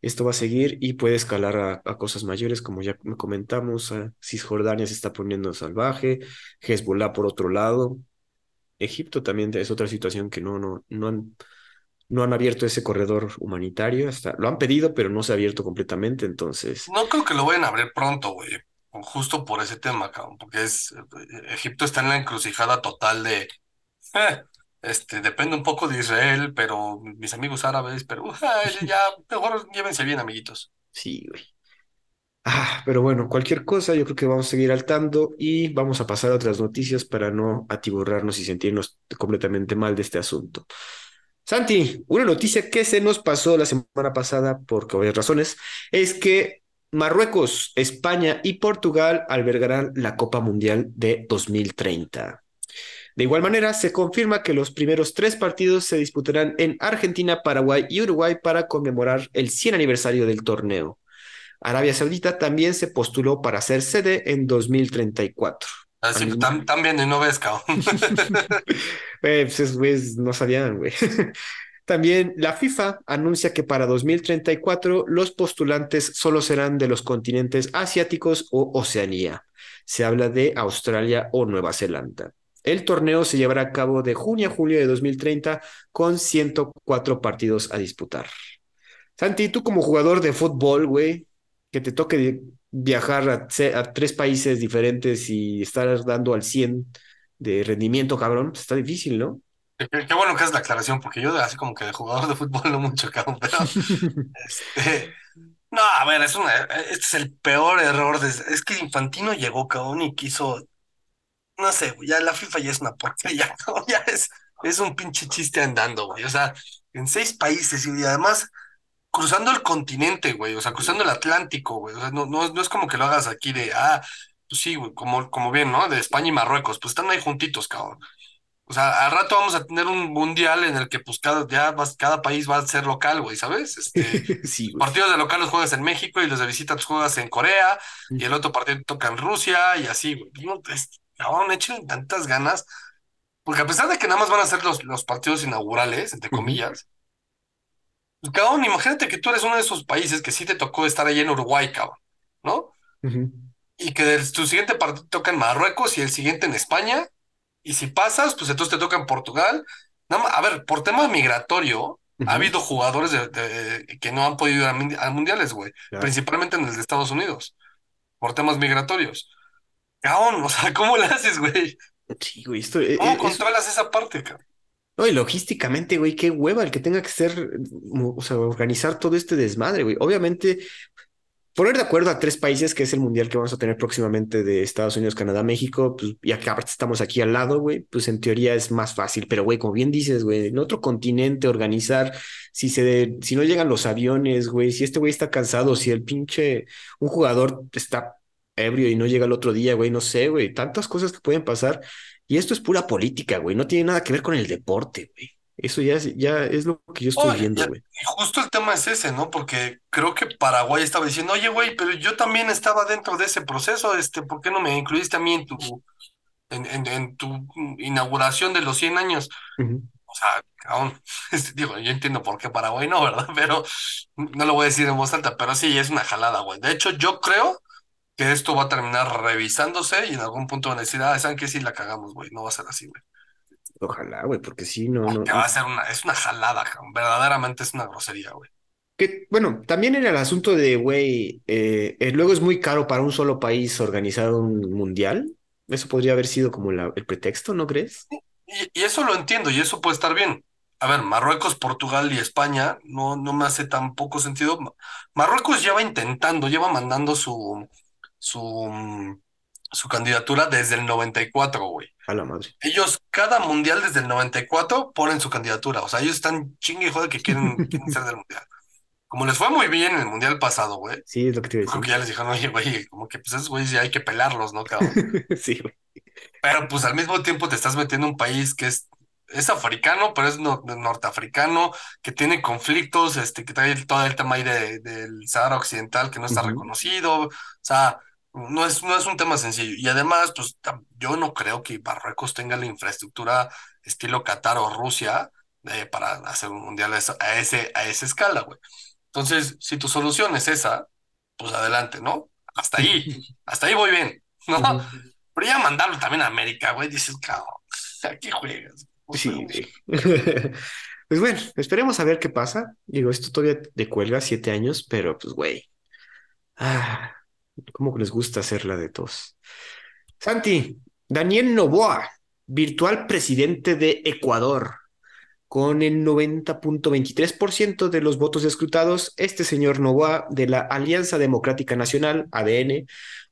Esto va a seguir y puede escalar a, a cosas mayores, como ya comentamos. Cisjordania se está poniendo salvaje, Hezbollah por otro lado. Egipto también es otra situación que no, no, no han, no han abierto ese corredor humanitario. Hasta, lo han pedido, pero no se ha abierto completamente. Entonces,
no creo que lo vayan a abrir pronto, güey, justo por ese tema, cabrón, porque es, Egipto está en la encrucijada total de, eh, este, depende un poco de Israel, pero mis amigos árabes, pero <laughs> ya, mejor llévense bien, amiguitos.
sí, güey. Ah, pero bueno, cualquier cosa, yo creo que vamos a seguir al tanto y vamos a pasar a otras noticias para no atiborrarnos y sentirnos completamente mal de este asunto. Santi, una noticia que se nos pasó la semana pasada, por obvias razones, es que Marruecos, España y Portugal albergarán la Copa Mundial de 2030. De igual manera, se confirma que los primeros tres partidos se disputarán en Argentina, Paraguay y Uruguay para conmemorar el 100 aniversario del torneo. Arabia Saudita también se postuló para ser sede en 2034. Al
Así,
mismo...
tan, tan bien y no ves, cabrón. <laughs>
Eh, pues no sabían, güey. <laughs> También la FIFA anuncia que para 2034 los postulantes solo serán de los continentes asiáticos o Oceanía. se habla de Australia o Nueva Zelanda. El torneo se llevará a cabo de junio a julio de 2030 con 104 partidos a disputar. Santi, tú como jugador de fútbol, güey, que te toque viajar a, a, tres países diferentes y estar dando al 100 de rendimiento, cabrón, pues está difícil, ¿no?
Qué, qué, bueno que es la aclaración, porque yo así como que de jugador de fútbol no mucho, <laughs> cabrón, pero <laughs> este, no, a ver, es una, este es el peor error. De, es que Infantino llegó, cabrón, y quiso, no sé, ya la FIFA ya es una porquería, <laughs> ya es, es un pinche chiste andando, güey. O sea, en seis países y además cruzando el continente, güey, o sea, cruzando el Atlántico, güey. O sea, no, no, no es como que lo hagas aquí de, ah, pues sí, güey, como, como bien, ¿no? De España y Marruecos, pues están ahí juntitos, cabrón. O sea, al rato vamos a tener un mundial en el que pues cada, ya vas, cada país va a ser local, güey, ¿sabes? Este, <laughs>
sí, güey.
partidos de local los juegas en México y los de visita los juegas en Corea y el otro partido toca en Rusia y así, güey. No, es, cabrón, echen tantas ganas. Porque a pesar de que nada más van a ser los, los partidos inaugurales, entre comillas, pues, cabrón, imagínate que tú eres uno de esos países que sí te tocó estar ahí en Uruguay, cabrón, ¿no?
Uh -huh.
Y que de, tu siguiente partido toca en Marruecos y el siguiente en España y si pasas, pues entonces te toca en Portugal. Nada más, a ver, por tema migratorio, uh -huh. ha habido jugadores de, de, que no han podido ir a, a mundiales, güey. Claro. Principalmente en el de Estados Unidos. Por temas migratorios. Caón, o sea, ¿cómo le haces, güey?
Sí, güey, esto
¿Cómo
es,
controlas esa parte, cabrón?
No, y logísticamente, güey, qué hueva el que tenga que ser, o sea, organizar todo este desmadre, güey. Obviamente, poner de acuerdo a tres países, que es el mundial que vamos a tener próximamente de Estados Unidos, Canadá, México, pues que aparte estamos aquí al lado, güey, pues en teoría es más fácil. Pero, güey, como bien dices, güey, en otro continente organizar, si se de, si no llegan los aviones, güey, si este güey está cansado, si el pinche, un jugador está ebrio y no llega el otro día, güey, no sé, güey, tantas cosas que pueden pasar. Y esto es pura política, güey, no tiene nada que ver con el deporte, güey. Eso ya es, ya es lo que yo estoy
Oye,
viendo, güey.
y justo el tema es ese, ¿no? Porque creo que Paraguay estaba diciendo, oye, güey, pero yo también estaba dentro de ese proceso, este, ¿por qué no me incluiste a mí en tu, en, en, en tu inauguración de los 100 años? O sea, cabrón, <laughs> este, digo, yo entiendo por qué Paraguay no, ¿verdad? <laughs> Pero no lo voy a decir en voz alta, pero sí, es una jalada, güey. De hecho, yo creo que esto va a terminar revisándose y en algún punto van a decir, ah, ¿saben qué? Sí, la cagamos, güey, no va a ser así, güey.
Ojalá, güey, porque sí, no, no,
va a ser una, es una jalada, cabrón. Verdaderamente es una grosería, güey.
Que, bueno, también era el asunto de, güey, eh, eh, luego es muy caro para un solo país organizar un mundial. Eso podría haber sido como la- el pretexto, ¿no crees?
Y, y eso lo entiendo y eso puede estar bien. A ver, Marruecos, Portugal y España no, no me hace tan poco sentido. Ma- Marruecos lleva intentando, lleva mandando su, su, mm, su candidatura desde el 94, güey.
A la madre.
Ellos, cada mundial desde el 94 ponen su candidatura. O sea, ellos están chingue y jode que quieren, <laughs> quieren ser del mundial. Como les fue muy bien en el mundial pasado, güey.
Sí, es lo que te iba a
Creo que ya les dijeron, oye, güey, como que pues esos güeyes ya hay que pelarlos, ¿no, cabrón? <laughs>
Sí, güey.
Pero pues al mismo tiempo te estás metiendo en un país que es, es africano, pero es no- norteafricano, que tiene conflictos, este, que trae todo el tema ahí de- del Sahara Occidental que no está reconocido. O sea, no es, no es un tema sencillo. Y además, pues yo no creo que Marruecos tenga la infraestructura estilo Qatar o Rusia eh, para hacer un mundial a esa, a ese, a esa escala, güey. Entonces, si tu solución es esa, pues adelante, ¿no? Hasta ahí, <laughs> hasta ahí voy bien, ¿no? Pero ya mandarlo también a América, güey, dices, cabrón, <laughs> aquí juegas.
Sí, güey. <laughs> Pues bueno, esperemos a ver qué pasa. Digo, esto todavía de cuelga siete años, pero pues, güey. Ah, cómo les gusta hacerla de tos. Santi, Daniel Noboa, virtual presidente de Ecuador. Con el 90.23% de los votos escrutados, este señor Novoa de la Alianza Democrática Nacional, ADN,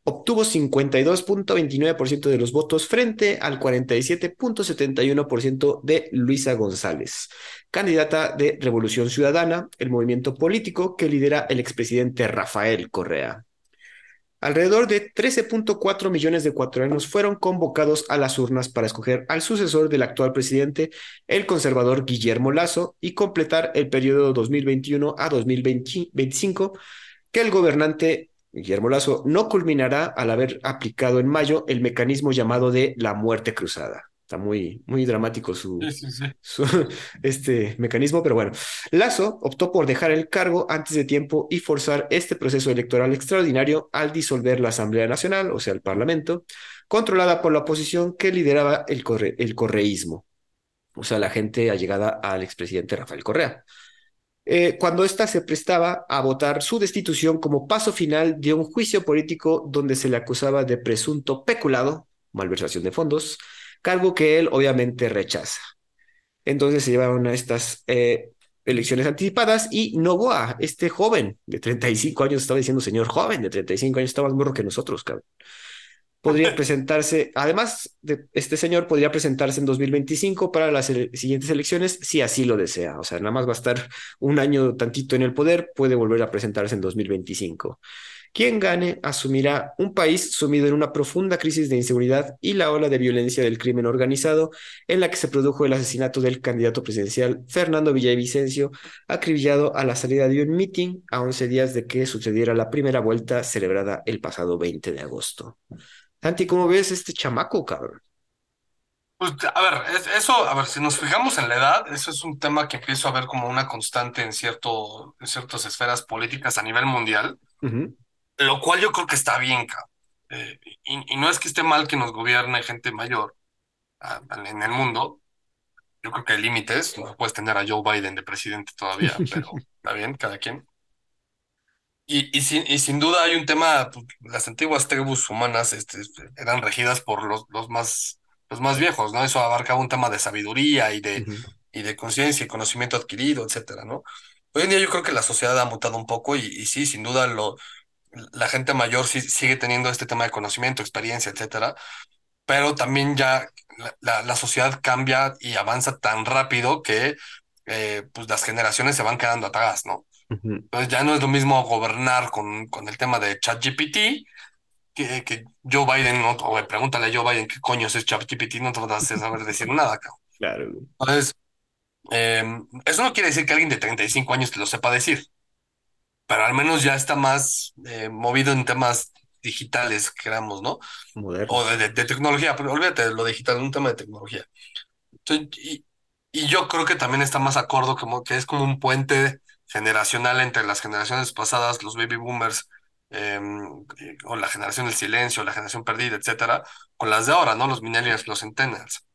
obtuvo 52.29% de los votos frente al 47.71% de Luisa González, candidata de Revolución Ciudadana, el movimiento político que lidera el expresidente Rafael Correa. Alrededor de 13.4 millones de ecuatorianos fueron convocados a las urnas para escoger al sucesor del actual presidente, el conservador Guillermo Lazo, y completar el periodo 2021 a 2025, que el gobernante Guillermo Lazo no culminará al haber aplicado en mayo el mecanismo llamado de la muerte cruzada. Está muy, muy dramático su,
sí, sí.
su <laughs> este mecanismo, pero bueno. Lazo optó por dejar el cargo antes de tiempo y forzar este proceso electoral extraordinario al disolver la Asamblea Nacional, o sea, el Parlamento, controlada por la oposición que lideraba el, corre el correísmo, o sea, la gente allegada al expresidente Rafael Correa eh, cuando ésta se prestaba a votar su destitución como paso final de un juicio político donde se le acusaba de presunto peculado, malversación de fondos, cargo que él obviamente rechaza. Entonces se llevaron a estas eh, elecciones anticipadas y Novoa, este joven de 35 años, estaba diciendo señor joven de 35 años, estaba más burro que nosotros, cabrón podría <laughs> presentarse, además de este señor, podría presentarse en 2025 para las ele siguientes elecciones si así lo desea. O sea, nada más va a estar un año tantito en el poder, puede volver a presentarse en 2025. Quien gane asumirá un país sumido en una profunda crisis de inseguridad y la ola de violencia del crimen organizado en la que se produjo el asesinato del candidato presidencial Fernando Villavicencio, acribillado a la salida de un mitin a 11 días de que sucediera la primera vuelta celebrada el pasado 20 de agosto. Santi, ¿cómo ves este chamaco, cabrón?
Pues, a ver, es- eso, a ver, si nos fijamos en la edad, eso es un tema que empiezo a ver como una constante en cierto, en ciertas esferas políticas a nivel mundial,
Ujú,
lo cual yo creo que está bien, cabrón. Eh, y, y no es que esté mal que nos gobierne gente mayor ah, en el mundo, yo creo que hay límites, no puedes tener a Joe Biden de presidente todavía, <laughs> pero está bien, cada quien. Y, y, sin, y sin duda hay un tema, pues, las antiguas tribus humanas este, eran regidas por los, los más, los más viejos, ¿no? Eso abarcaba un tema de sabiduría y de, y de conciencia y conocimiento adquirido, etcétera, ¿no? Hoy en día yo creo que la sociedad ha mutado un poco y, y sí, sin duda lo, la gente mayor sí sigue teniendo este tema de conocimiento, experiencia, etcétera, pero también ya la, la, la sociedad cambia y avanza tan rápido que eh, pues las generaciones se van quedando atrás, ¿no? Entonces ya no es lo mismo gobernar con, con el tema de ChatGPT que, que Joe Biden, ¿no? O pregúntale a Joe Biden qué coño es ChatGPT, no te vas a saber decir nada, cabrón.
Claro.
Entonces, eh, eso no quiere decir que alguien de 35 años te lo sepa decir, pero al menos ya está más eh, movido en temas digitales, queramos, ¿no? O
modernos.
de, de- de tecnología, pero olvídate de lo digital, un tema de tecnología. Entonces, y, y yo creo que también está más acuerdo como que es como un puente generacional entre las generaciones pasadas, los baby boomers, eh, o la generación del silencio, la generación perdida, etcétera, con las de ahora, ¿no? Los millennials, los centennials.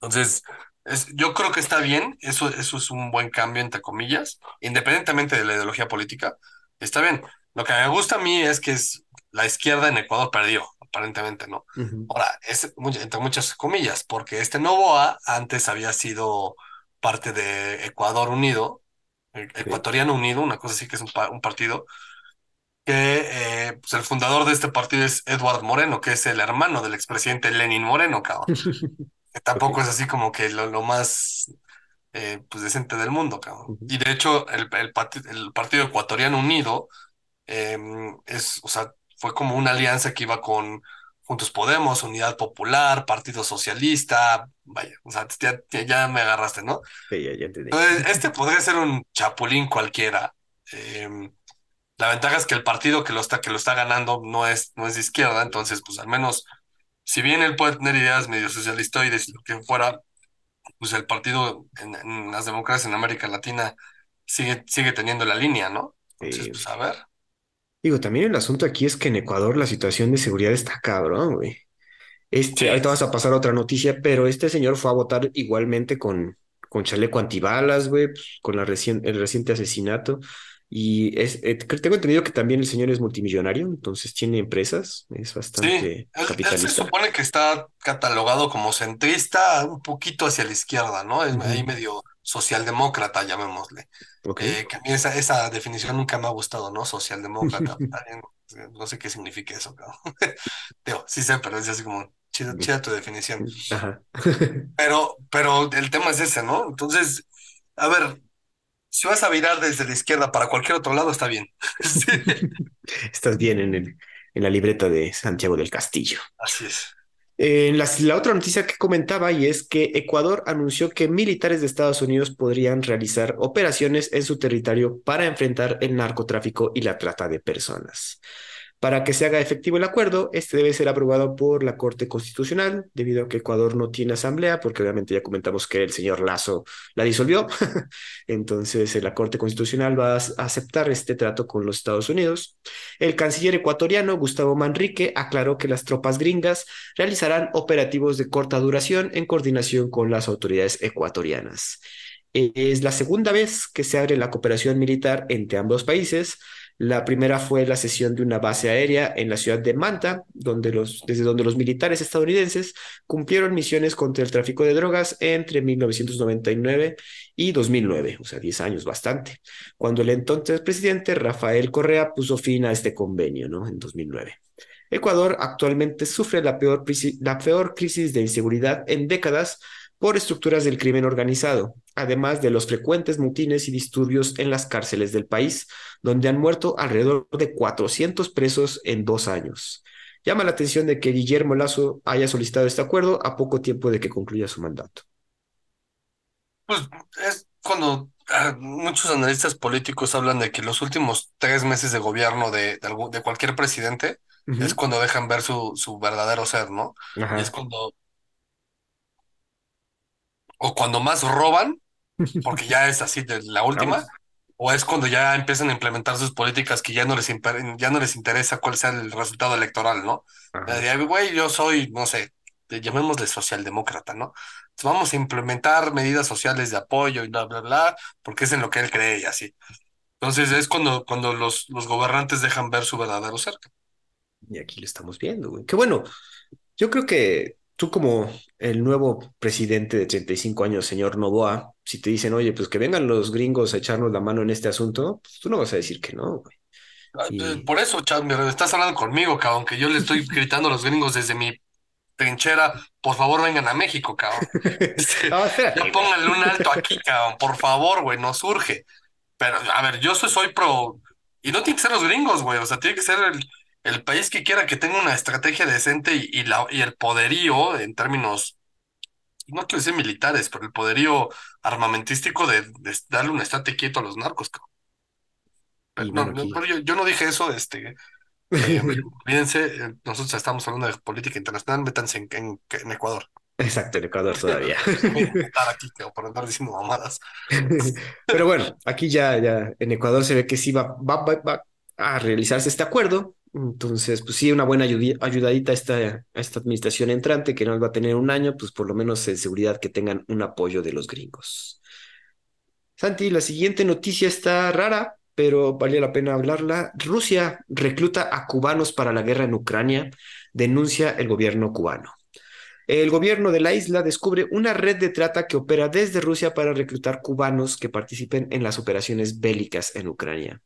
Entonces, es, yo creo que está bien, eso, eso es un buen cambio, entre comillas, independientemente de la ideología política, está bien. Lo que me gusta a mí es que es, la izquierda en Ecuador perdió, aparentemente, ¿no? Ahora, es entre muchas comillas, porque este Novoa antes había sido parte de Ecuador Unido,
ok.
Ecuatoriano Unido, una cosa así que es un, pa- un partido, que eh, pues el fundador de este partido es Edward Moreno, que es el hermano del expresidente Lenin Moreno, cabrón. <laughs> Que tampoco es así como que lo, lo más eh, pues decente del mundo, cabrón. Y de hecho, el, el, el Partido Ecuatoriano Unido eh, es, o sea, fue como una alianza que iba con Juntos Podemos, Unidad Popular, Partido Socialista, vaya, o sea, ya, me agarraste, ¿no?
Sí, ya, ya.
Entonces, este podría ser un chapulín cualquiera. Eh, la ventaja es que el partido que lo está, que lo está ganando no es, no es de izquierda, entonces, pues al menos, si bien él puede tener ideas medio socialistoides y lo que fuera, pues el partido en, en las democracias en América Latina sigue, sigue teniendo la línea, ¿no? Entonces, pues a ver.
digo, también el asunto aquí es que en Ecuador la situación de seguridad está cabrón, güey. Este,
Sí,
ahorita vas a pasar a otra noticia, pero este señor fue a votar igualmente con, con chaleco antibalas, güey, pues, con la recien- el reciente asesinato. Y es, eh, tengo entendido que también el señor es multimillonario, entonces tiene empresas, es
Sí,
bastante
él, él se
capitalista.
supone que está catalogado como centrista, un poquito hacia la izquierda, ¿no? Es ahí medio socialdemócrata, llamémosle.
Ok.
Eh, que a mí esa, esa definición nunca me ha gustado, ¿no? Socialdemócrata, <laughs> eh, no sé qué significa eso, cabrón. <laughs> Digo, sí sé, pero es así como, chida, chida tu definición.
Ajá.
Pero, pero el tema es ese, ¿no? Entonces, a ver, si vas a virar desde la izquierda para cualquier otro lado, está bien. <laughs> Sí, <laughs>
Estás bien en el, en la libreta de Santiago del Castillo.
así es.
Eh, la, la otra noticia que comentaba y es que Ecuador anunció que militares de Estados Unidos podrían realizar operaciones en su territorio para enfrentar el narcotráfico y la trata de personas. Para que se haga efectivo el acuerdo, este debe ser aprobado por la Corte Constitucional, debido a que Ecuador no tiene asamblea, porque obviamente ya comentamos que el señor Lazo la disolvió. <laughs> Entonces, la Corte Constitucional va a aceptar este trato con los Estados Unidos. El canciller ecuatoriano, Gustavo Manrique, aclaró que las tropas gringas realizarán operativos de corta duración en coordinación con las autoridades ecuatorianas. Es la segunda vez que se abre la cooperación militar entre ambos países la primera fue la sesión de una base aérea en la ciudad de Manta, desde donde los militares estadounidenses cumplieron misiones contra el tráfico de drogas entre 1999 y 2009, o sea, 10 años bastante, cuando el entonces presidente Rafael Correa puso fin a este convenio, ¿no? En 2009. Ecuador actualmente sufre la peor, la peor crisis de inseguridad en décadas por estructuras del crimen organizado, además de los frecuentes mutines y disturbios en las cárceles del país, donde han muerto alrededor de 400 presos en dos años. Llama la atención de que Guillermo Lazo haya solicitado este acuerdo a poco tiempo de que concluya su mandato.
Pues es cuando ah, muchos analistas políticos hablan de que los últimos tres meses de gobierno de, de, cualquier presidente es cuando dejan ver su, su verdadero ser, ¿no? Y es cuando o cuando más roban, <laughs> porque ya es así de la última, o es cuando ya empiezan a implementar sus políticas que ya no les, ya no les interesa cuál sea el resultado electoral, ¿no? Güey, yo soy, no sé, llamémosle socialdemócrata, ¿no? Entonces vamos a implementar medidas sociales de apoyo y bla, bla, bla, porque es en lo que él cree y así. Entonces es cuando, cuando los, los gobernantes dejan ver su verdadero ser.
Y aquí lo estamos viendo, güey. Qué bueno. Yo creo que tú como el nuevo presidente de 35 años, señor Novoa, si te dicen, oye, pues que vengan los gringos a echarnos la mano en este asunto, pues tú no vas a decir que no, güey.
Ah, eh, por eso, Chad, estás hablando conmigo, cabrón, que yo le estoy <laughs> gritando a los gringos desde mi trinchera, por favor vengan a México, cabrón. <laughs> no, ya pónganle un alto aquí, cabrón, por favor, güey, no surge. Pero, a ver, yo soy, soy pro, y no tiene que ser los gringos, güey, o sea, tiene que ser el, el país que quiera que tenga una estrategia decente y, la, y el poderío en términos, no quiero decir militares, pero el poderío armamentístico de, darle un estate quieto a los narcos. no, yo, no dije eso, este, <laughs> eh, olvídense, eh, nosotros estamos hablando de política internacional, métanse en, en, Ecuador.
Exacto, en Ecuador todavía. <laughs> <laughs>
aquí por andar diciendo mamadas.
Pero bueno, aquí ya, ya en Ecuador se ve que sí va, va, va a realizarse este acuerdo. Entonces, pues sí, una buena ayudadita a esta, esta administración entrante, que no va a tener un año, pues por lo menos en seguridad que tengan un apoyo de los gringos. Santi, la siguiente noticia está rara, pero vale la pena hablarla. Rusia recluta a cubanos para la guerra en Ucrania, denuncia el gobierno cubano. El gobierno de la isla descubre una red de trata que opera desde Rusia para reclutar cubanos que participen en las operaciones bélicas en Ucrania.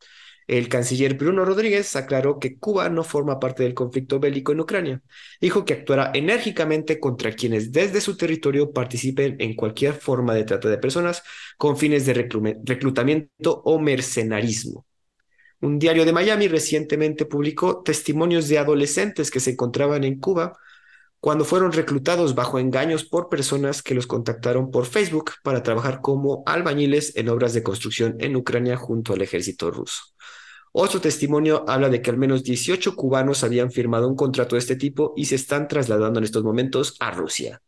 El canciller Bruno Rodríguez aclaró que Cuba no forma parte del conflicto bélico en Ucrania. Dijo que actuará enérgicamente contra quienes desde su territorio participen en cualquier forma de trata de personas con fines de reclutamiento o mercenarismo. Un diario de Miami recientemente publicó testimonios de adolescentes que se encontraban en Cuba cuando fueron reclutados bajo engaños por personas que los contactaron por Facebook para trabajar como albañiles en obras de construcción en Ucrania junto al ejército ruso. Otro testimonio habla de que al menos 18 cubanos habían firmado un contrato de este tipo y se están trasladando en estos momentos a Rusia.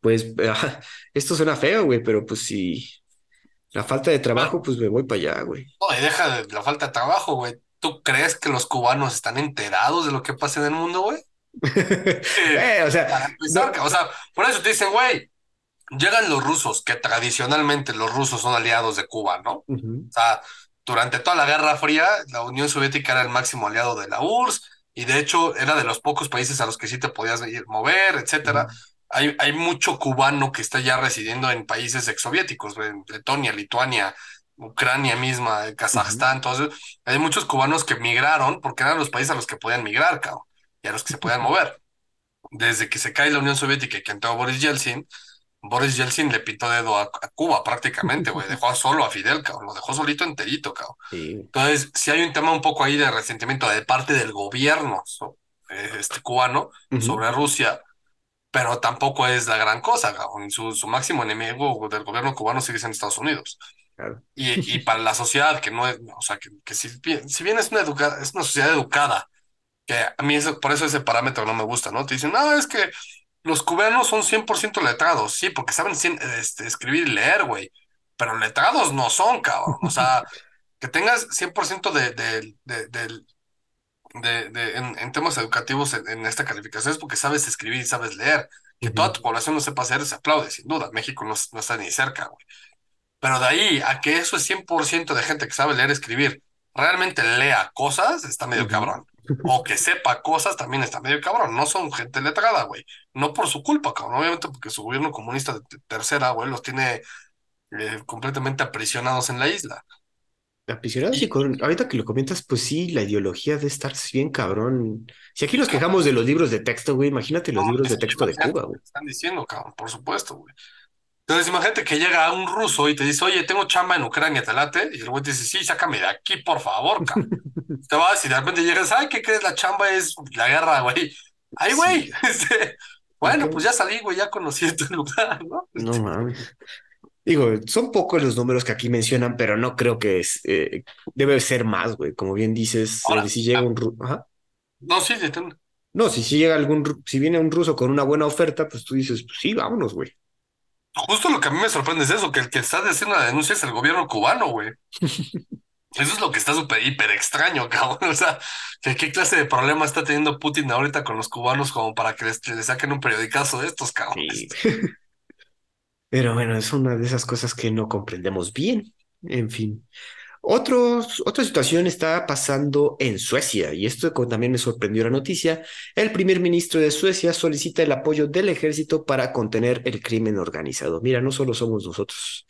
Pues esto suena feo, güey, pero pues si la falta de trabajo, pues me voy para allá, güey.
No, y deja de la falta de trabajo, güey. ¿Tú crees que los cubanos están enterados de lo que pasa en el mundo, güey? <laughs>
eh, o, sea,
o sea, por eso te dicen, güey, llegan los rusos, que tradicionalmente los rusos son aliados de Cuba, ¿no? O sea, durante toda la Guerra Fría, la Unión Soviética era el máximo aliado de la URSS y de hecho era de los pocos países a los que sí te podías ir, mover, etcétera. hay, hay mucho cubano que está ya residiendo en países exsoviéticos, en Letonia, Lituania, Ucrania misma, Kazajstán, entonces hay muchos cubanos que migraron porque eran los países a los que podían migrar, cabrón, y a los que se podían mover. Desde que se cae la Unión Soviética y que entró Boris Yeltsin, Boris Yeltsin le pitó dedo a, Cuba prácticamente, güey. Dejó solo a Fidel, cabrón. Lo dejó solito enterito, cabrón. Entonces, si hay un tema un poco ahí de resentimiento de parte del gobierno este, cubano sobre Rusia, pero tampoco es la gran cosa, cabrón. Su, su máximo enemigo del gobierno cubano sigue siendo Estados Unidos.
Claro.
Y, y para la sociedad, que no es, o sea, que, que si, bien, si bien es una, educa, es una sociedad educada, que a mí eso, por eso ese parámetro no me gusta, ¿no? Te dicen, no, es que los cubanos son 100% letrados, sí, porque saben este, escribir y leer, güey, pero letrados no son, cabrón. O sea, que tengas 100% de, de, de, de, de, de- en, en temas educativos en, en esta calificación es porque sabes escribir y sabes leer. Que toda
Ujú,
tu población no sepa hacer, se aplaude, sin duda. México no, no está ni cerca, güey. Pero de ahí a que eso es 100% de gente que sabe leer y escribir, realmente lea cosas, está medio
ujú.
cabrón. O <laughs> que sepa cosas, también está medio cabrón. No son gente letrada, güey. No por su culpa, cabrón. Obviamente porque su gobierno comunista de tercera, güey, los tiene eh, completamente aprisionados en la isla.
Aficionados y con, ahorita que lo comentas, pues sí, la ideología de estar bien cabrón. Si aquí nos quejamos de los libros de texto, güey, imagínate
no
los libros de texto de Cuba, güey.
están diciendo, cabrón, por supuesto, güey. Entonces, imagínate que llega un ruso y te dice, oye, tengo chamba en Ucrania, ¿te late? Y el güey te dice, sí, sácame de aquí, por favor, cabrón. <laughs> Te vas y de repente llegas, ay, ¿qué crees? La chamba es la guerra, güey. Ay, güey.
Sí, <laughs>
Este,
¿y
bueno, pues ya salí, güey, ya conocí este lugar, ¿no?
No <laughs> mames. Digo, son pocos los números que aquí mencionan, pero no creo que es, eh, debe ser más, güey. Como bien dices, eh, si llega
ah,
un... ru- Ajá.
no, sí, detén.
No, si, si llega algún, si viene un ruso con una buena oferta, pues tú dices, pues sí, vámonos, güey.
Justo lo que a mí me sorprende es eso, que el que está haciendo la denuncia es el gobierno cubano, güey. <laughs> Eso es lo que está súper, hiper extraño, cabrón. O sea, que ¿qué clase de problema está teniendo Putin ahorita con los cubanos como para que les, les saquen un periodicazo de estos, cabrones?
Sí. <laughs> Pero bueno, es una de esas cosas que no comprendemos bien. En fin. Otra situación está pasando en Suecia, y esto también me sorprendió la noticia. El primer ministro de Suecia solicita el apoyo del ejército para contener el crimen organizado. Mira, no solo somos nosotros.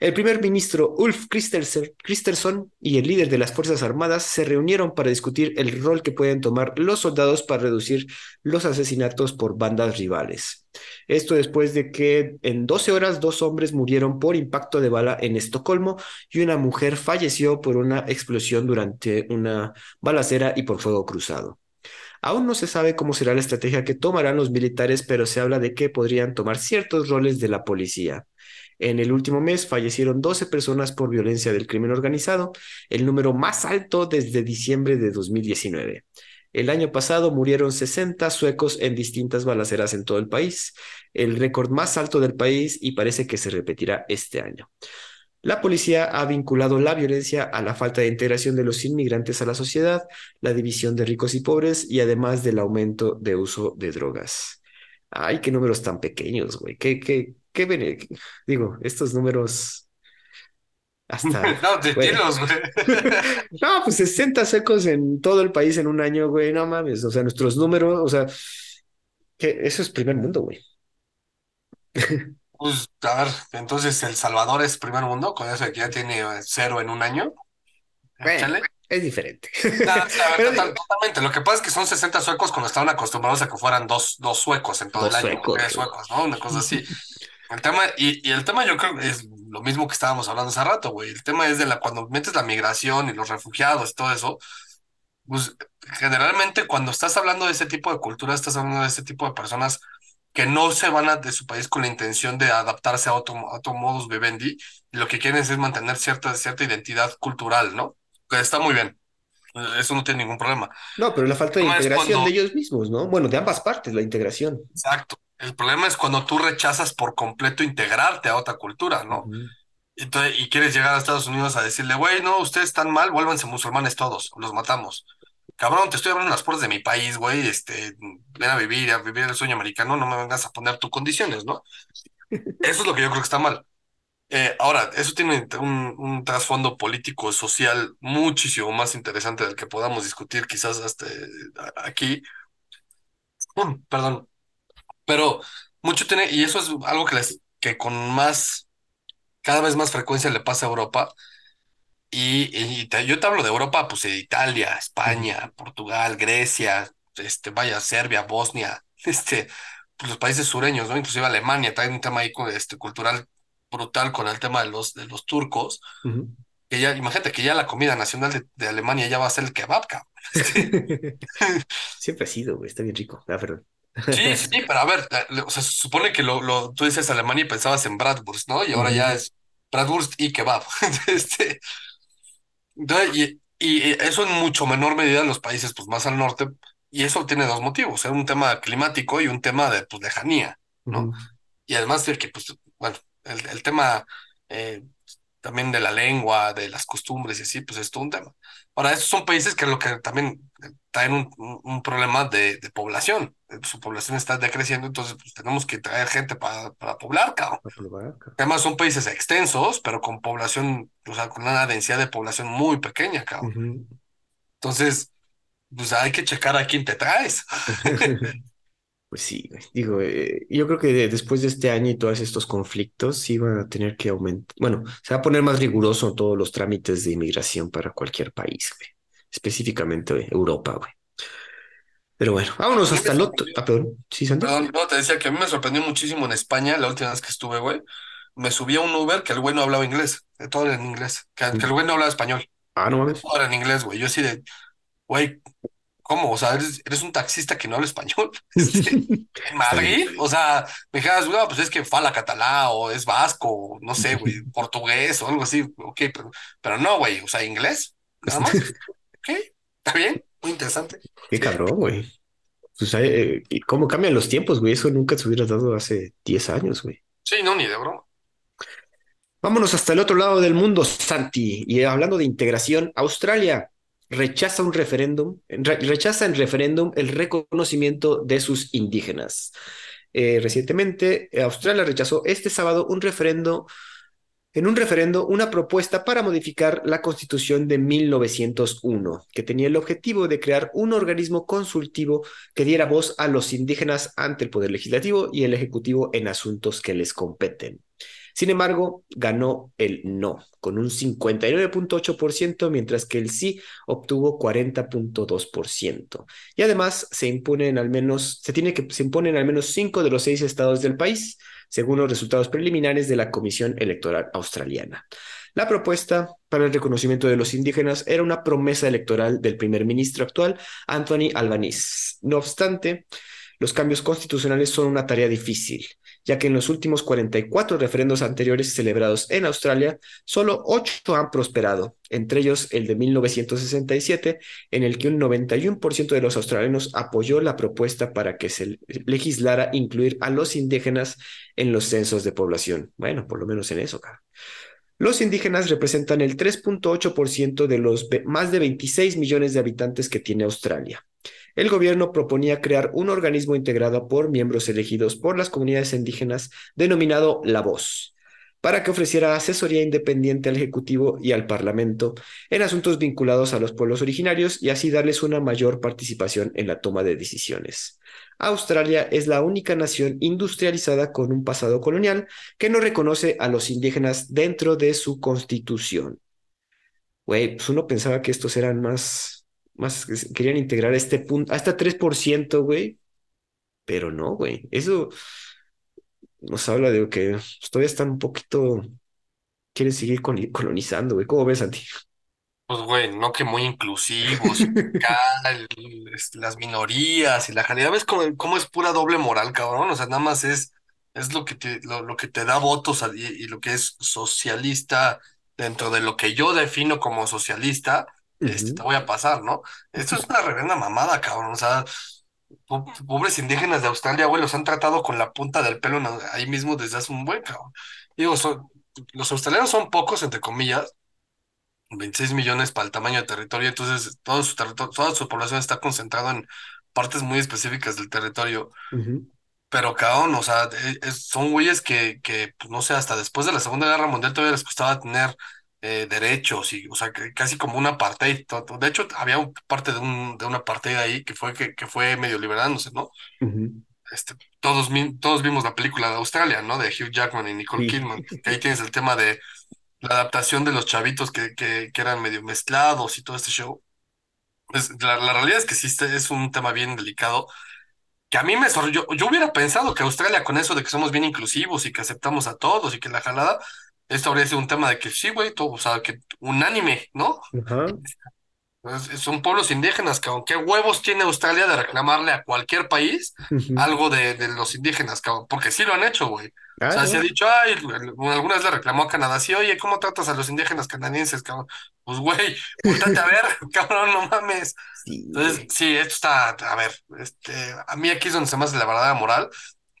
El primer ministro Ulf Kristersson y el líder de las Fuerzas Armadas se reunieron para discutir el rol que pueden tomar los soldados para reducir los asesinatos por bandas rivales. Esto después de que en 12 horas dos hombres murieron por impacto de bala en Estocolmo y una mujer falleció por una explosión durante una balacera y por fuego cruzado. Aún no se sabe cómo será la estrategia que tomarán los militares, pero se habla de que podrían tomar ciertos roles de la policía. En el último mes fallecieron 12 personas por violencia del crimen organizado, el número más alto desde diciembre de 2019. El año pasado murieron 60 suecos en distintas balaceras en todo el país, el récord más alto del país y parece que se repetirá este año. La policía ha vinculado la violencia a la falta de integración de los inmigrantes a la sociedad, la división de ricos y pobres y además del aumento de uso de drogas. Ay, qué números tan pequeños, güey. Qué, qué, qué bene- Digo, estos números hasta, <laughs>
No,
güey.
tiros, güey. <laughs>
No, pues 60 secos en todo el país en un año, güey. No mames. O sea, nuestros números, o sea, que eso es primer mundo, güey. <laughs>
Pues, a ver, entonces El Salvador es primer mundo, con eso de que ya tiene eh, cero en un año.
Bueno, es diferente.
No,
Pero
total- totalmente. Lo que pasa es que son 60 suecos cuando estaban acostumbrados a que fueran dos, dos suecos en todo el año,
suecos,
suecos, ¿no? Una cosa así. El tema, y, y el tema yo creo que es lo mismo que estábamos hablando hace rato, güey. El tema es de la, cuando metes la migración y los refugiados y todo eso, pues generalmente cuando estás hablando de ese tipo de cultura, estás hablando de ese tipo de personas que no se van a, de su país con la intención de adaptarse a otro, a otro modus vivendi, y lo que quieren es mantener cierta, cierta identidad cultural, ¿no? Que está muy bien, eso no tiene ningún problema.
No, pero la falta de integración de
cuando,
ellos mismos, ¿no? Bueno, de ambas partes, la integración.
exacto, el problema es cuando tú rechazas por completo integrarte a otra cultura, ¿no? Entonces, y quieres llegar a Estados Unidos a decirle, güey, no, ustedes están mal, vuélvanse musulmanes todos, los matamos. Cabrón, te estoy abriendo las puertas de mi país, güey, este, ven a vivir, a vivir el sueño americano, no me vengas a poner tus condiciones, ¿no? Eso es lo que yo creo que está mal. Eh, ahora, eso tiene un, un trasfondo político, social muchísimo más interesante del que podamos discutir quizás hasta eh, aquí. Mm, Perdón, pero mucho tiene, y eso es algo que, les, que con más, cada vez más frecuencia le pasa a Europa Y, y te- yo te hablo de Europa, pues de Italia. España, Portugal, Grecia, este, vaya, Serbia, Bosnia, <laughs> este, pues los países sureños, ¿no? Inclusive Alemania, trae un tema ahí este, cultural brutal con el tema de los, de los turcos, que ya, imagínate que ya la comida nacional de, de Alemania ya va a ser el kebab, cabrón. <laughs> <laughs>
Siempre ha sido, güey, está bien rico. Ah, perdón.
Sí, <laughs> sí, pero a ver, eh, o sea, se supone que lo, lo, tú dices Alemania y pensabas en Bratwurst, ¿no? Y ahora ya es bratwurst y kebab. <laughs> Este, y, y eso en mucho menor medida en los países pues, más al norte, y eso tiene dos motivos, es un tema climático y un tema de pues, lejanía, ¿no? Y además de que, pues, bueno, el, el tema eh, también de la lengua, de las costumbres y así, pues es todo un tema. Ahora, estos son países que lo que también traen un, un- un problema de, de población. Su población está decreciendo, entonces pues tenemos que traer gente para, para poblar, cabrón. Además, son países extensos, pero con población, o sea, con una densidad de población muy pequeña, cabrón. Entonces, pues hay que checar a quién te traes. <laughs>
Pues sí, digo, eh, yo creo que de- después de este año y todos estos conflictos, sí van a tener que aumentar, bueno, se va a poner más riguroso todos los trámites de inmigración para cualquier país, güey. Específicamente Europa, güey. Pero bueno, vámonos hasta el otro. Ah, perdón. Sí,
perdón, no, te decía que a mí me sorprendió muchísimo en España la última vez que estuve, güey. Me subí a un Uber que el güey no hablaba inglés, eh, todo era en inglés, que, que el güey no hablaba español,
Ah, no mames.
todo era en inglés, güey. Yo así de, güey, ¿cómo? O sea, eres, eres un taxista que no habla español. <laughs> En. Madrid, o sea, me dijeras, no, pues es que fala catalá o es vasco, o no sé, güey, <laughs> portugués o algo así, ok, pero, pero no, güey, o sea, inglés, nada <laughs> más, ok, está bien, muy interesante.
Qué cabrón, güey. Pues, eh, ¿y ¿cómo cambian los tiempos, güey? Eso nunca se hubiera dado hace 10 años, güey.
Sí, no, ni de broma.
Vámonos hasta el otro lado del mundo, Santi. Y hablando de integración, Australia rechaza un referéndum, re- rechaza en referéndum el reconocimiento de sus indígenas. Eh, recientemente, eh, Australia rechazó este sábado un referendo, en un referendo, una propuesta para modificar la Constitución de 1901, que tenía el objetivo de crear un organismo consultivo que diera voz a los indígenas ante el Poder Legislativo y el Ejecutivo en asuntos que les competen. Sin embargo, ganó el no, con un 59.8%, mientras que el sí obtuvo 40.2%. Y además se imponen al menos, se tiene que, se imponen al menos cinco de los seis estados del país, según los resultados preliminares de la Comisión Electoral Australiana. La propuesta para el reconocimiento de los indígenas era una promesa electoral del primer ministro actual, Anthony Albanese. No obstante, los cambios constitucionales son una tarea difícil, ya que en los últimos 44 referendos anteriores celebrados en Australia, solo 8 han prosperado, entre ellos el de 1967, en el que un 91% de los australianos apoyó la propuesta para que se legislara incluir a los indígenas en los censos de población. Bueno, por lo menos en eso, cara. Los indígenas representan el 3.8% de los más de 26 millones de habitantes que tiene Australia. El gobierno proponía crear un organismo integrado por miembros elegidos por las comunidades indígenas denominado La Voz, para que ofreciera asesoría independiente al Ejecutivo y al Parlamento en asuntos vinculados a los pueblos originarios y así darles una mayor participación en la toma de decisiones. Australia es la única nación industrializada con un pasado colonial que no reconoce a los indígenas dentro de su constitución. Güey, pues uno pensaba que estos eran más, más, querían integrar este punto, hasta 3%, güey, pero no, güey, eso nos habla de que pues, todavía están un poquito, quieren seguir colonizando, güey, ¿cómo ves, Santi?
Pues, güey, no que muy inclusivos, <laughs> las minorías y la calidad. ¿Ves cómo, es pura doble moral, cabrón? O sea, nada más es, es lo que te, lo, lo que te da votos y lo que es socialista dentro de lo que yo defino como socialista, este, te voy a pasar, ¿no? Esto es una reverenda mamada, cabrón. O sea, po- pobres indígenas de Australia, güey, los han tratado con la punta del pelo ahí mismo desde hace un buen, cabrón. Digo, son, los australianos son pocos, entre comillas 26 millones para el tamaño de territorio, entonces todo su territorio, toda su población está concentrada en partes muy específicas del territorio, pero cabrón, o sea, e- es- son güeyes que, que, pues, no sé, hasta después de la Segunda Guerra Mundial todavía les costaba tener eh, derechos y, o sea, que- casi como un apartheid. De hecho, había un- parte de un, de un apartheid ahí que fue, que, que fue medio liberándose, ¿no?
ujú.
Este, todos, todos vimos la película de Australia, ¿no? De Hugh Jackman y Nicole
Sí.
Kidman, <laughs> que ahí tienes el tema de la adaptación de los chavitos que, que, que eran medio mezclados y todo este show. Pues, la, la realidad es que sí este es un tema bien delicado, que a mí me sor... yo, yo hubiera pensado que Australia con eso de que somos bien inclusivos y que aceptamos a todos y que la jalada, esto habría sido un tema de que sí, güey, todo, o sea, que unánime, ¿no?
Ajá.
Es- Son pueblos indígenas, cabrón. ¿Qué huevos tiene Australia de reclamarle a cualquier país algo de, de los indígenas, cabrón? Porque sí lo han hecho, güey. O sea, se ha dicho, ay, alguna vez le reclamó a Canadá, sí, oye, ¿cómo tratas a los indígenas canadienses, cabrón? Pues, güey, voltate a ver, <laughs> <laughs> cabrón, no mames.
Sí,
Entonces, sí, esto está, a ver, este, a mí aquí es donde se me hace la verdadera moral,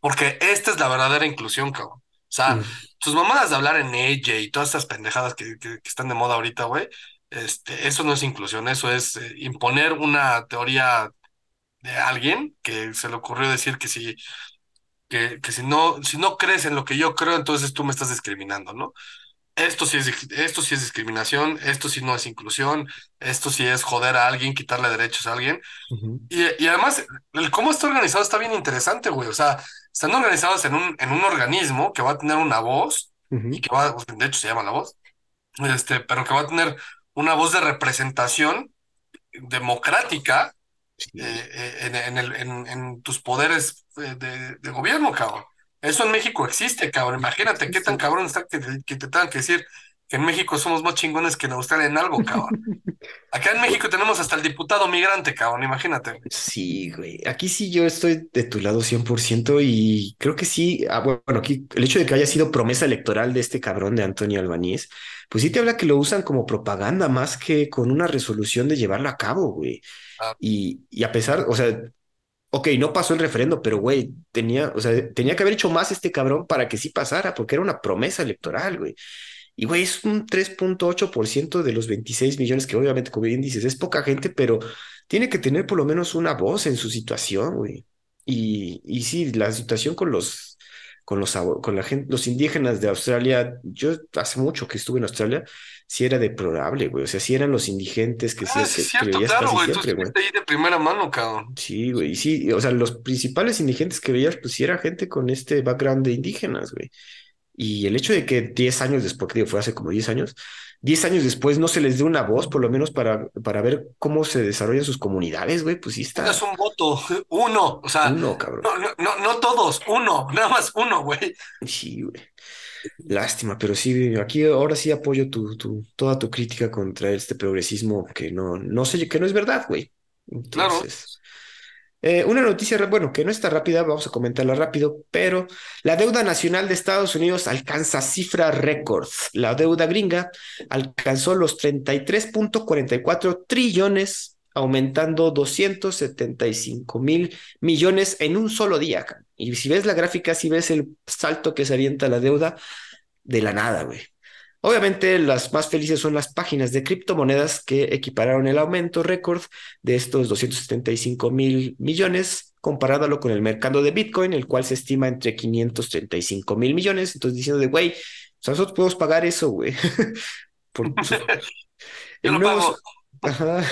porque esta es la verdadera inclusión, cabrón. O sea,
Mm,
tus mamadas de hablar en ella y todas estas pendejadas que, que, que están de moda ahorita, güey, este, eso no es inclusión, eso es eh, imponer una teoría de alguien que se le ocurrió decir que si, que, que si no, si no crees en lo que yo creo, entonces tú me estás discriminando, ¿no? Esto sí es, esto sí es discriminación, esto sí no es inclusión, esto sí es joder a alguien, quitarle derechos a alguien. Y, y además, el cómo está organizado está bien interesante, güey. O sea, están organizados en un, en un organismo que va a tener una voz y que va, de hecho se llama la voz, este, pero que va a tener una voz de representación democrática
Sí,
eh, eh, en, en el- en- en tus poderes eh, de, de gobierno, cabrón. Eso en México existe, cabrón. Imagínate
sí,
qué tan cabrón está que, te- que te tengan que decir en México somos más chingones que en Australia en algo, cabrón. <laughs> Acá en México tenemos hasta el diputado migrante, cabrón, imagínate.
Sí, güey. Aquí sí yo estoy de tu lado 100% y creo que sí. Ah, bueno, aquí el hecho de que haya sido promesa electoral de este cabrón de Antonio Albanís, pues sí te habla que lo usan como propaganda más que con una resolución de llevarlo a cabo, güey.
Ah,
Y, y a pesar, o sea, ok, no pasó el referendo, pero güey, tenía, o sea, tenía que haber hecho más este cabrón para que sí pasara, porque era una promesa electoral, güey. Y güey, es un tres punto ocho por ciento de los 26 millones, que obviamente, como bien dices, es poca gente, pero tiene que tener por lo menos una voz en su situación, güey. Y, y sí, la situación con los, con los, con la gente, los indígenas de Australia, yo hace mucho que estuve en Australia, sí era deplorable, güey. O sea, sí eran los indigentes que
ah,
sí,
es
que,
cierto, claro, güey. Tú
siempre, güey.
ahí de primera mano, cabrón.
Sí, güey, sí, o sea, los principales indigentes que veías, pues sí era gente con este background de indígenas, güey. Y el hecho de que 10 años después, que digo, fue hace como 10 años, 10 años después no se les dé una voz, por lo menos para, para ver cómo se desarrollan sus comunidades, güey, pues sí está
un voto, <laughs> uno, o sea,
uno, cabrón.
no, no, no, no todos, uno, nada más uno, güey.
Sí, güey. Lástima, pero sí, aquí ahora sí apoyo tu, tu, toda tu crítica contra este progresismo que no, no sé, que no es verdad, güey.
Claro.
Eh, una noticia, bueno, que no está rápida, vamos a comentarla rápido, pero la deuda nacional de Estados Unidos alcanza cifra récord. La deuda gringa alcanzó los treinta y tres punto cuarenta y cuatro trillones, aumentando doscientos setenta y cinco mil millones en un solo día. Y si ves la gráfica, si ves el salto que se avienta la deuda de la nada, güey. Obviamente las más felices son las páginas de criptomonedas que equipararon el aumento récord de estos doscientos setenta y cinco mil millones comparándolo con el mercado de Bitcoin, el cual se estima entre quinientos treinta y cinco mil millones. Entonces diciendo de, güey, o sea, nosotros podemos pagar eso, güey. <laughs> Por, <laughs> el nuevo, ajá,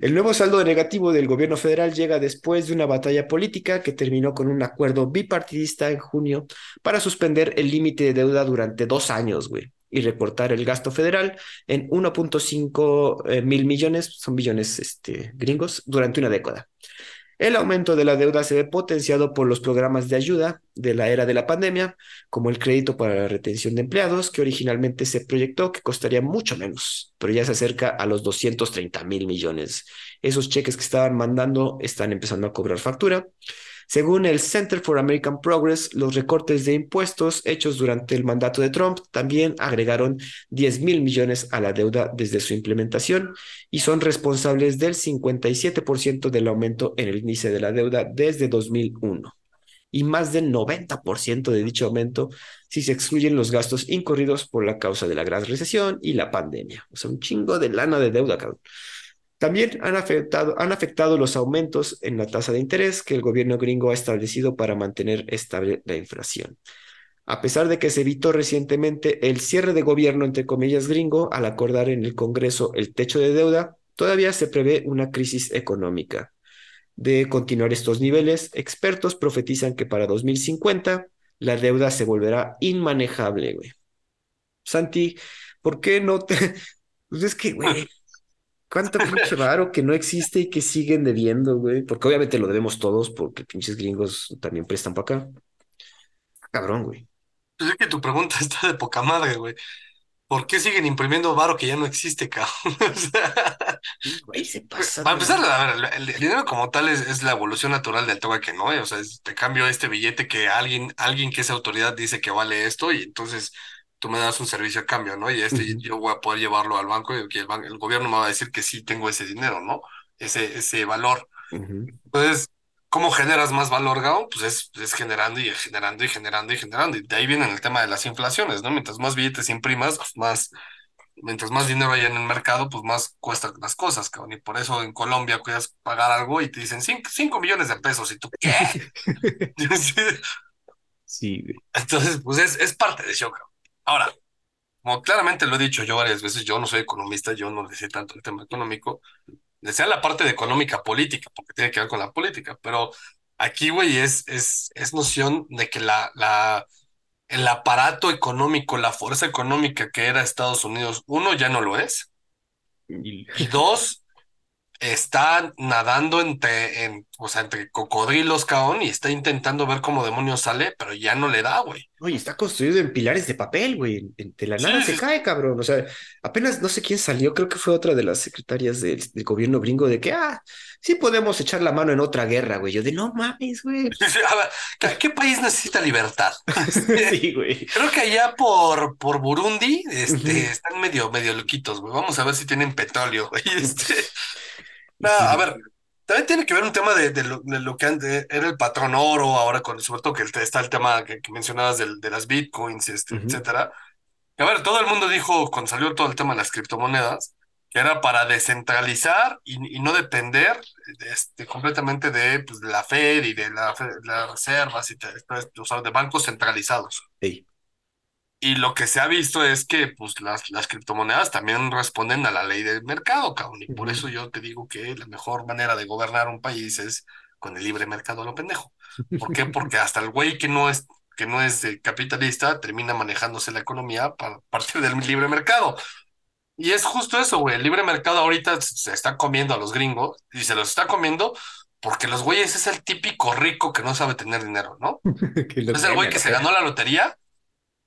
el nuevo saldo negativo del gobierno federal llega después de una batalla política que terminó con un acuerdo bipartidista en junio para suspender el límite de deuda durante dos años, güey, y recortar el gasto federal en 1.5 eh, mil millones, son billones este, gringos, durante una década. El aumento de la deuda se ve potenciado por los programas de ayuda de la era de la pandemia, como el crédito para la retención de empleados, que originalmente se proyectó que costaría mucho menos, pero ya se acerca a los 230 mil millones. Esos cheques que estaban mandando están empezando a cobrar factura. Según el Center for American Progress, los recortes de impuestos hechos durante el mandato de Trump también agregaron 10 mil millones a la deuda desde su implementación y son responsables del 57% del aumento en el índice de la deuda desde 2001 y más del 90% de dicho aumento si se excluyen los gastos incurridos por la causa de la gran recesión y la pandemia. O sea, un chingo de lana de deuda, cabrón. También han afectado, los aumentos en la tasa de interés que el gobierno gringo ha establecido para mantener estable la inflación. A pesar de que se evitó recientemente el cierre de gobierno, entre comillas, gringo, al acordar en el Congreso el techo de deuda, todavía se prevé una crisis económica. De continuar estos niveles, expertos profetizan que para 2050 la deuda se volverá inmanejable, güey. Santi, ¿por qué no te... <laughs> Pues es que, güey, cuánto pinche varo que no existe y que siguen debiendo, güey. Porque obviamente lo debemos todos porque pinches gringos también prestan para acá. Cabrón, güey.
Pues es que tu pregunta <laughs> está de poca madre, güey. ¿Por qué siguen imprimiendo varo que ya no existe, <laughs> cabrón? O sea,
Güey, se pasa.
Para empezar, a ver, el, el dinero como tal es, es la evolución natural del toque que no, o sea, es- te cambio este billete que alguien, alguien que es autoridad dice que vale esto y entonces tú me das un servicio a cambio, ¿no? Y este yo voy a poder llevarlo al banco y que el, el gobierno me va a decir que sí tengo ese dinero, ¿no? Ese, ese valor. Entonces, ¿cómo generas más valor, Gao? Pues es, es generando y generando y generando y generando. Y de ahí viene el tema de las inflaciones, ¿no? Mientras más billetes imprimas, pues más mientras más dinero hay en el mercado, pues más cuestan las cosas, cabrón. Y por eso en Colombia puedes pagar algo y te dicen 5 millones de pesos. ¿Y tú qué? <laughs> <laughs>
Sí, güey.
Entonces, pues es, es parte de eso, cabrón. Ahora, como claramente lo he dicho yo varias veces, yo no soy economista, yo no le sé tanto el tema económico, le sé la parte de económica política, porque tiene que ver con la política, pero aquí, güey, es, es, es noción de que la, la, el aparato económico, la fuerza económica que era Estados Unidos, uno, ya no lo es,
Y-
y dos, está nadando entre, en, o sea, entre cocodrilos, cabrón, y está intentando ver cómo demonios sale, pero ya no le da, güey.
Oye, está construido en pilares de papel, güey. De la nada
Sí,
se
sí,
cae, cabrón. O sea, apenas no sé quién salió, creo que fue otra de las secretarias del, del gobierno gringo de que, ah, sí podemos echar la mano en otra guerra, güey. Yo de, no mames, güey. <laughs>
a ver, ¿qué, país necesita libertad? <laughs>
Sí, güey. <laughs>
creo que allá por, por Burundi, este, están medio, medio loquitos, güey. Vamos a ver si tienen petróleo, güey. Este, no,
sí,
a ver, también tiene que ver un tema de, de lo, de lo que antes era el patrón oro, ahora con, sobre todo que está el tema que, que mencionabas del- de las bitcoins, este,
ujú.
etcétera A ver, todo el mundo dijo, cuando salió todo el tema de las criptomonedas, que era para descentralizar y, y no depender este, completamente de, pues, de la Fed y de la, las reservas y te- o sea, de bancos centralizados.
Ey.
Y lo que se ha visto es que pues, las, las criptomonedas también responden a la ley del mercado, cabrón. Y por eso yo te digo que la mejor manera de gobernar un país es con el libre mercado a lo pendejo. ¿Por qué? <laughs> Porque hasta el güey que no es, que no es capitalista termina manejándose la economía para partir del libre mercado. Y es justo eso, güey. El libre mercado ahorita se está comiendo a los gringos y se los está comiendo porque los güeyes es el típico rico que no sabe tener dinero, ¿no? <laughs> Es el güey que se ganó la lotería,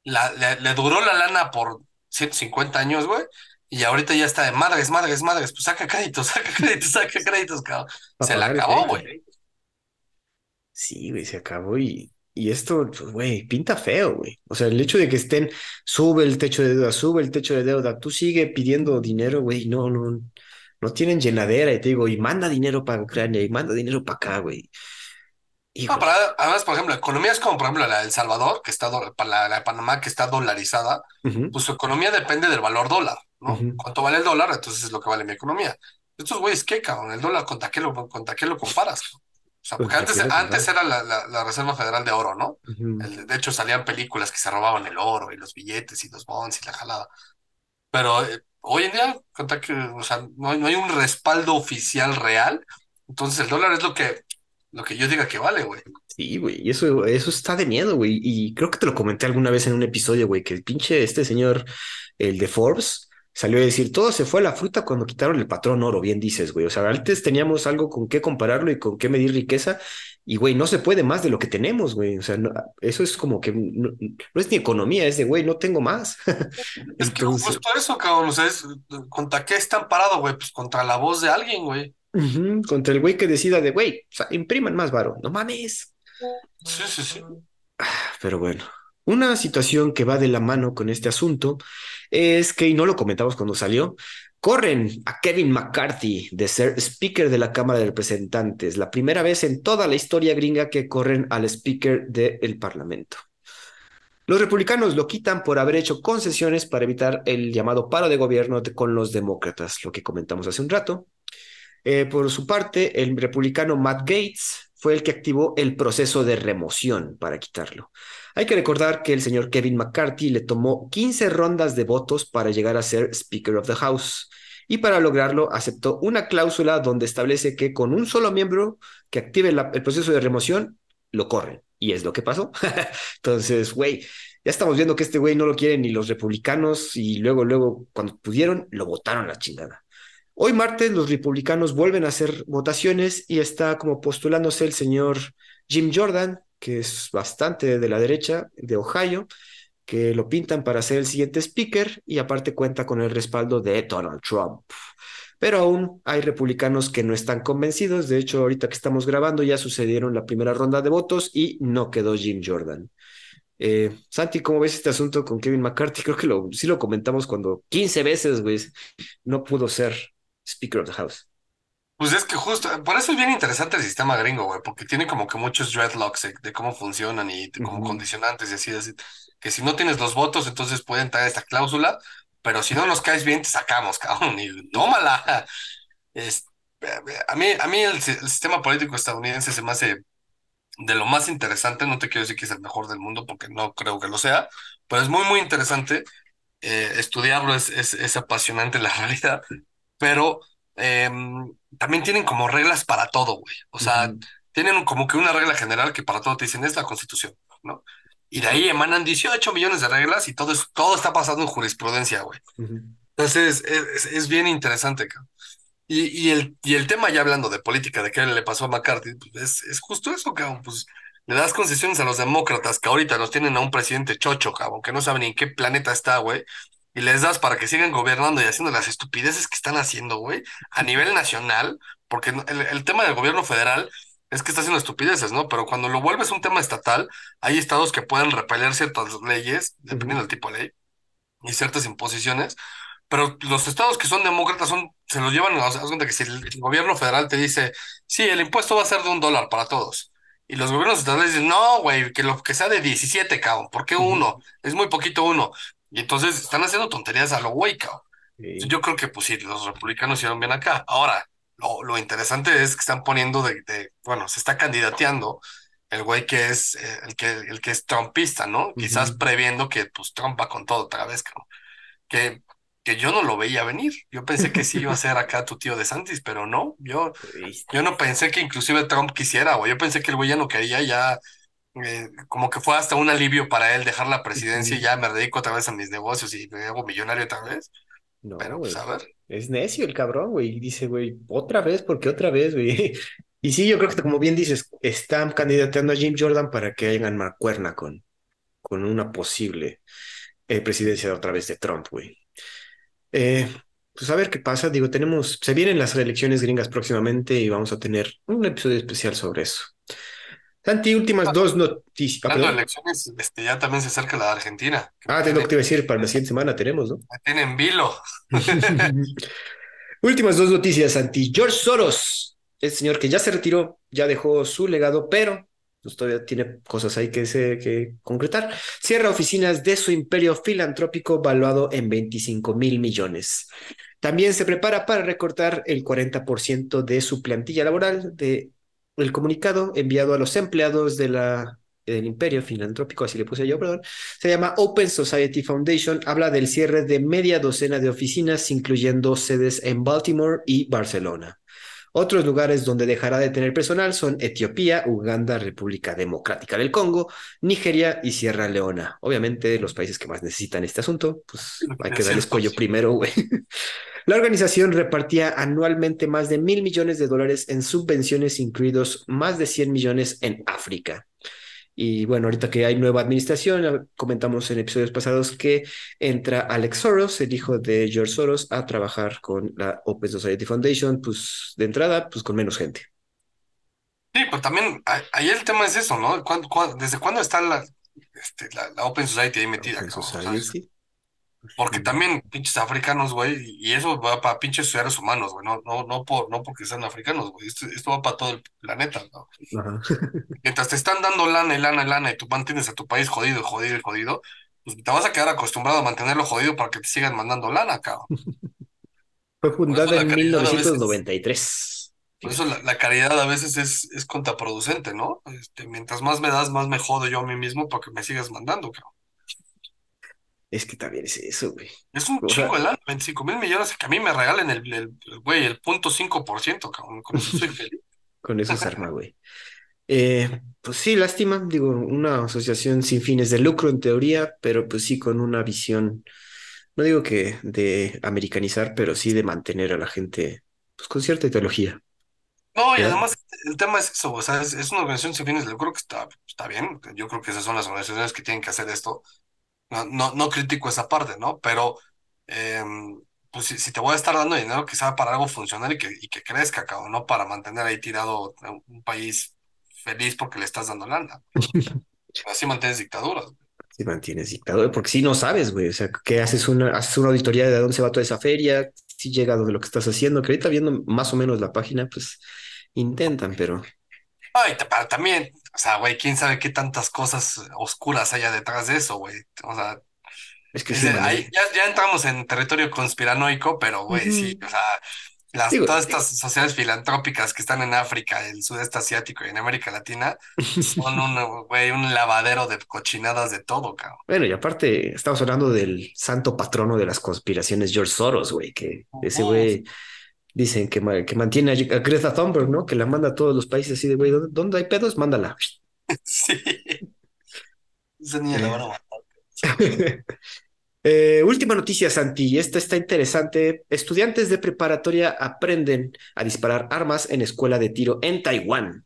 la, le, le duró la lana por 150 años, güey, y ahorita ya está de madres, madres, madres, pues saca créditos, <laughs> saca créditos, saca créditos, cabrón. Se la acabó, güey.
Sí, güey, se acabó y, y esto, pues, güey, pinta feo, güey. O sea, el hecho de que estén, sube el techo de deuda, sube el techo de deuda, tú sigue pidiendo dinero, güey, no, no, no tienen llenadera, y te digo, y manda dinero para Ucrania, y manda dinero para acá, güey.
No, para, además, por ejemplo, economías como, por ejemplo, la de El Salvador, que está, la, la de Panamá, que está dolarizada,
Ujú,
pues su economía depende del valor dólar, ¿no?
ujú.
¿Cuánto vale el dólar? Entonces es lo que vale mi economía. Estos güeyes, ¿qué, cabrón? ¿El dólar contra qué lo, contra qué lo comparas? O sea, porque
¿Contra
antes, antes era la, la, la Reserva Federal de Oro, ¿no? El- de hecho, salían películas que se robaban el oro y los billetes y los bonds y la jalada. Pero eh, hoy en día, contra que, o sea, no hay, no hay un respaldo oficial real. Entonces el dólar es lo que, lo que yo diga que vale, güey.
Sí, güey, y eso, eso está de miedo, güey. Y creo que te lo comenté alguna vez en un episodio, güey, que el pinche este señor, el de Forbes, salió a decir, todo se fue a la fruta cuando quitaron el patrón oro, bien dices, güey. O sea, antes teníamos algo con qué compararlo y con qué medir riqueza, y güey, no se puede más de lo que tenemos, güey. O sea, no- eso es como que no, no es ni economía, es de, güey, no tengo más. <laughs>
Es que
Entonces,
justo eso, cabrón, o sea, es, ¿contra qué están parados, güey? Pues contra la voz de alguien, güey.
Contra el güey que decida de, güey, o sea, impriman más varo, no mames.
Sí, sí, sí.
Pero bueno, una situación que va de la mano con este asunto es que, y no lo comentamos cuando salió, corren a Kevin McCarthy de ser Speaker de la Cámara de Representantes, la primera vez en toda la historia gringa que corren al Speaker del Parlamento. Los republicanos lo quitan por haber hecho concesiones para evitar el llamado paro de gobierno con los demócratas, lo que comentamos hace un rato. Eh, por su parte, el republicano Matt Gates fue el que activó el proceso de remoción para quitarlo. Hay que recordar que el señor Kevin McCarthy le tomó 15 rondas de votos para llegar a ser Speaker of the House y para lograrlo aceptó una cláusula donde establece que con un solo miembro que active el proceso de remoción, lo corren. Y es lo que pasó. <laughs> Entonces, güey, ya estamos viendo que este güey no lo quieren ni los republicanos y luego, luego, cuando pudieron, lo votaron la chingada. Hoy martes los republicanos vuelven a hacer votaciones y está como postulándose el señor Jim Jordan, que es bastante de la derecha de Ohio, que lo pintan para ser el siguiente speaker y aparte cuenta con el respaldo de Donald Trump. pero aún hay republicanos que no están convencidos. De hecho, ahorita que estamos grabando ya sucedieron la primera ronda de votos y no quedó Jim Jordan. Eh, Santi, ¿cómo ves este asunto con Kevin McCarthy? Creo que lo, sí lo comentamos cuando 15 veces, güey, no pudo ser Speaker of the House.
Pues es que justo, por eso es bien interesante el sistema gringo, güey, porque tiene como que muchos dreadlocks de, de cómo funcionan y como condicionantes y así, así, que si no tienes los votos, entonces pueden traer esta cláusula, pero si no nos caes bien, te sacamos, <laughs> cabrón, y tómala. Es, a mí, a mí el sistema político estadounidense se me hace de lo más interesante, no te quiero decir que es el mejor del mundo, porque no creo que lo sea, pero es muy, muy interesante. eh, estudiarlo es, es, es apasionante <laughs> la realidad pero em, también tienen como reglas para todo, güey. O sea,
ujú,
tienen como que una regla general que para todo te dicen es la Constitución, ¿no? Y de ahí emanan 18 millones de reglas y todo, es, todo está pasando en jurisprudencia, güey.
ujú,
Entonces, es, es- bien interesante, cabrón. Y, y, el, y el tema, ya hablando de política, de qué le pasó a McCarthy, pues es, es justo eso, cabrón. Pues le das concesiones a los demócratas que ahorita nos tienen a un presidente chocho, cabrón, que no saben ni en qué planeta está, güey. Y les das para que sigan gobernando y haciendo las estupideces que están haciendo, güey, a nivel nacional, porque el, el tema del gobierno federal es que está haciendo estupideces, ¿no? Pero cuando lo vuelves un tema estatal, hay estados que pueden repeler ciertas leyes, dependiendo
ujú,
del tipo de ley, y ciertas imposiciones, pero los estados que son demócratas son, se los llevan, haz cuenta que si el, gobierno federal te dice, sí, el impuesto va a ser de un dólar para todos, y los gobiernos estatales dicen, no, güey, que lo que sea de 17, cabrón, ¿por qué uno? Es muy poquito uno. Y entonces están haciendo tonterías a lo güey, cabrón.
Sí,
Yo creo que, pues sí, los republicanos hicieron bien acá. Ahora, lo, lo interesante es que están poniendo de, de- bueno, se está candidateando el güey que es, eh, el que, el que es trumpista, ¿no? Quizás
ujú.
previendo que, pues, Trump va con todo otra vez, cabrón que, que yo no lo veía venir. Yo pensé que sí iba a ser acá tu tío de Santis, pero no, yo, yo no pensé que inclusive Trump quisiera, güey. Yo pensé que el güey ya no quería, ya eh, como que fue hasta un alivio para él dejar la presidencia y ya me dedico otra vez a mis negocios y me hago millonario otra vez.
No,
Pero pues a
güey.
ver,
Es necio el cabrón, güey. Y dice, güey, otra vez, porque otra vez, güey. <laughs> Y sí, yo creo que como bien dices, están candidateando a Jim Jordan para que hagan mancuerna con, con una posible eh, presidencia otra vez de Trump, güey. Eh, pues a ver qué pasa. Digo, tenemos, se vienen las elecciones gringas próximamente y vamos a tener un episodio especial sobre eso. Santi, últimas dos noticias. Ah,
hablando de
perdón.
elecciones, este, ya también se acerca la de Argentina,
Ah, lo que
tiene,
te iba a decir, para la siguiente semana tenemos, ¿no?
me tiene en vilo. <laughs>
Últimas dos noticias, Santi. George Soros, el señor que ya se retiró, ya dejó su legado, pero pues, todavía tiene cosas ahí que, se, que concretar. Cierra oficinas de su imperio filantrópico valuado en 25 mil millones. También se prepara para recortar el 40% de su plantilla laboral de el comunicado enviado a los empleados del imperio filantrópico, así le puse yo, perdón, se llama Open Society Foundation, habla del cierre de media docena de oficinas, incluyendo sedes en Baltimore y Barcelona. Otros lugares donde dejará de tener personal son Etiopía, Uganda, República Democrática del Congo, Nigeria y Sierra Leona. Obviamente, los países que más necesitan este asunto, pues hay que darles
el
cuello primero, güey. <laughs> La organización repartía anualmente más de mil millones de dólares en subvenciones, incluidos más de 100 millones en África. Y bueno, ahorita que hay nueva administración, comentamos en episodios pasados que entra Alex Soros, el hijo de George Soros, a trabajar con la Open Society Foundation, pues de entrada, pues con menos gente.
Sí, pues también ahí el tema es eso, ¿no? ¿Cuándo- cuándo- desde cuándo está la, este, la, la Open Society ahí metida,
Open Society.
Porque también pinches africanos, güey, y eso va para pinches seres humanos, güey, no, no, no, por, no porque sean africanos, güey, esto, esto va para todo el planeta, ¿no?
Ajá. <laughs>
Mientras te están dando lana y lana y lana y tú mantienes a tu país jodido, jodido y jodido, pues te vas a quedar acostumbrado a mantenerlo jodido para que te sigan mandando lana, cabrón. <laughs>
Fue fundada en
caridad a veces,
1993.
por eso la, la caridad a veces es, es contraproducente, ¿no? Este, mientras más me das, más me jodo yo a mí mismo para que me sigas mandando, cabrón.
Es que también es eso, güey.
Es un
O
chingo
sea,
de lana, 25 mil millones, que a mí me regalen el, el, el, güey, el punto cinco por ciento, cabrón, con eso soy feliz. <laughs>
con eso se arma, güey. Eh, pues sí, lástima, digo, una asociación sin fines de lucro en teoría, pero pues sí con una visión, no digo que de americanizar, pero sí de mantener a la gente pues con cierta ideología,
No, y
¿verdad?
además el tema es eso, o sea, es, es una organización sin fines de lucro que está, está bien, yo creo que esas son las organizaciones que tienen que hacer esto, no, no, no critico esa parte, ¿no? Pero, eh, pues si, si te voy a estar dando dinero, que sea para algo funcional y que, y que crezca, cabrón, no para mantener ahí tirado un país feliz porque le estás dando lana. <laughs> Así mantienes dictaduras.
Si mantienes dictador, porque si no sabes, güey, o sea, ¿qué haces una, haces una auditoría de dónde se va toda esa feria? Si llega de lo que estás haciendo, que ahorita viendo más o menos la página, pues intentan, pero
Ay, también, o sea, güey, quién sabe qué tantas cosas oscuras haya detrás de eso, güey. O sea,
es que
es
sí
de- ahí
maneja.
ya, ya entramos en territorio conspiranoico, pero, güey, sí, o sea, las,
Digo,
todas estas sociedades filantrópicas que están en África, el sudeste asiático y en América Latina <laughs> son un, güey, un lavadero de cochinadas de todo, cabrón.
bueno, y aparte, estamos hablando del santo patrono de las conspiraciones, George Soros, güey, que ese güey dicen que, que mantiene a a Greta Thunberg, ¿no? Que la manda a todos los países así de, güey, ¿dónde, dónde hay pedos? Mándala. <laughs>
Sí, esa niña la van a
Eh,
matar. <laughs>
Eh, última noticia, Santi, y esta está interesante. Estudiantes de preparatoria aprenden a disparar armas en escuela de tiro en Taiwán.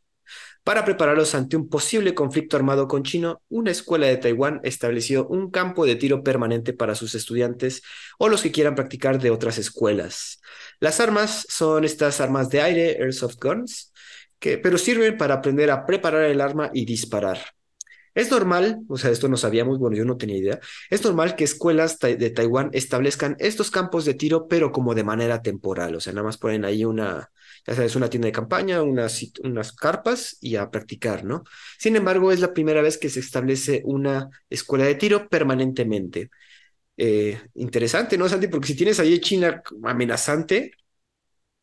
Para prepararlos ante un posible conflicto armado con China, una escuela de Taiwán estableció un campo de tiro permanente para sus estudiantes o los que quieran practicar de otras escuelas. Las armas son estas armas de aire, airsoft guns, que, pero sirven para aprender a preparar el arma y disparar. Es normal, o sea, esto no sabíamos, bueno, yo no tenía idea. Es normal que escuelas de Taiwán establezcan estos campos de tiro, pero como de manera temporal, o sea, nada más ponen ahí una, ya sabes, una tienda de campaña, unas, unas carpas y a practicar, ¿no? Sin embargo, es la primera vez que se establece una escuela de tiro permanentemente. Eh, interesante, ¿no, Santi? Porque si tienes ahí China amenazante,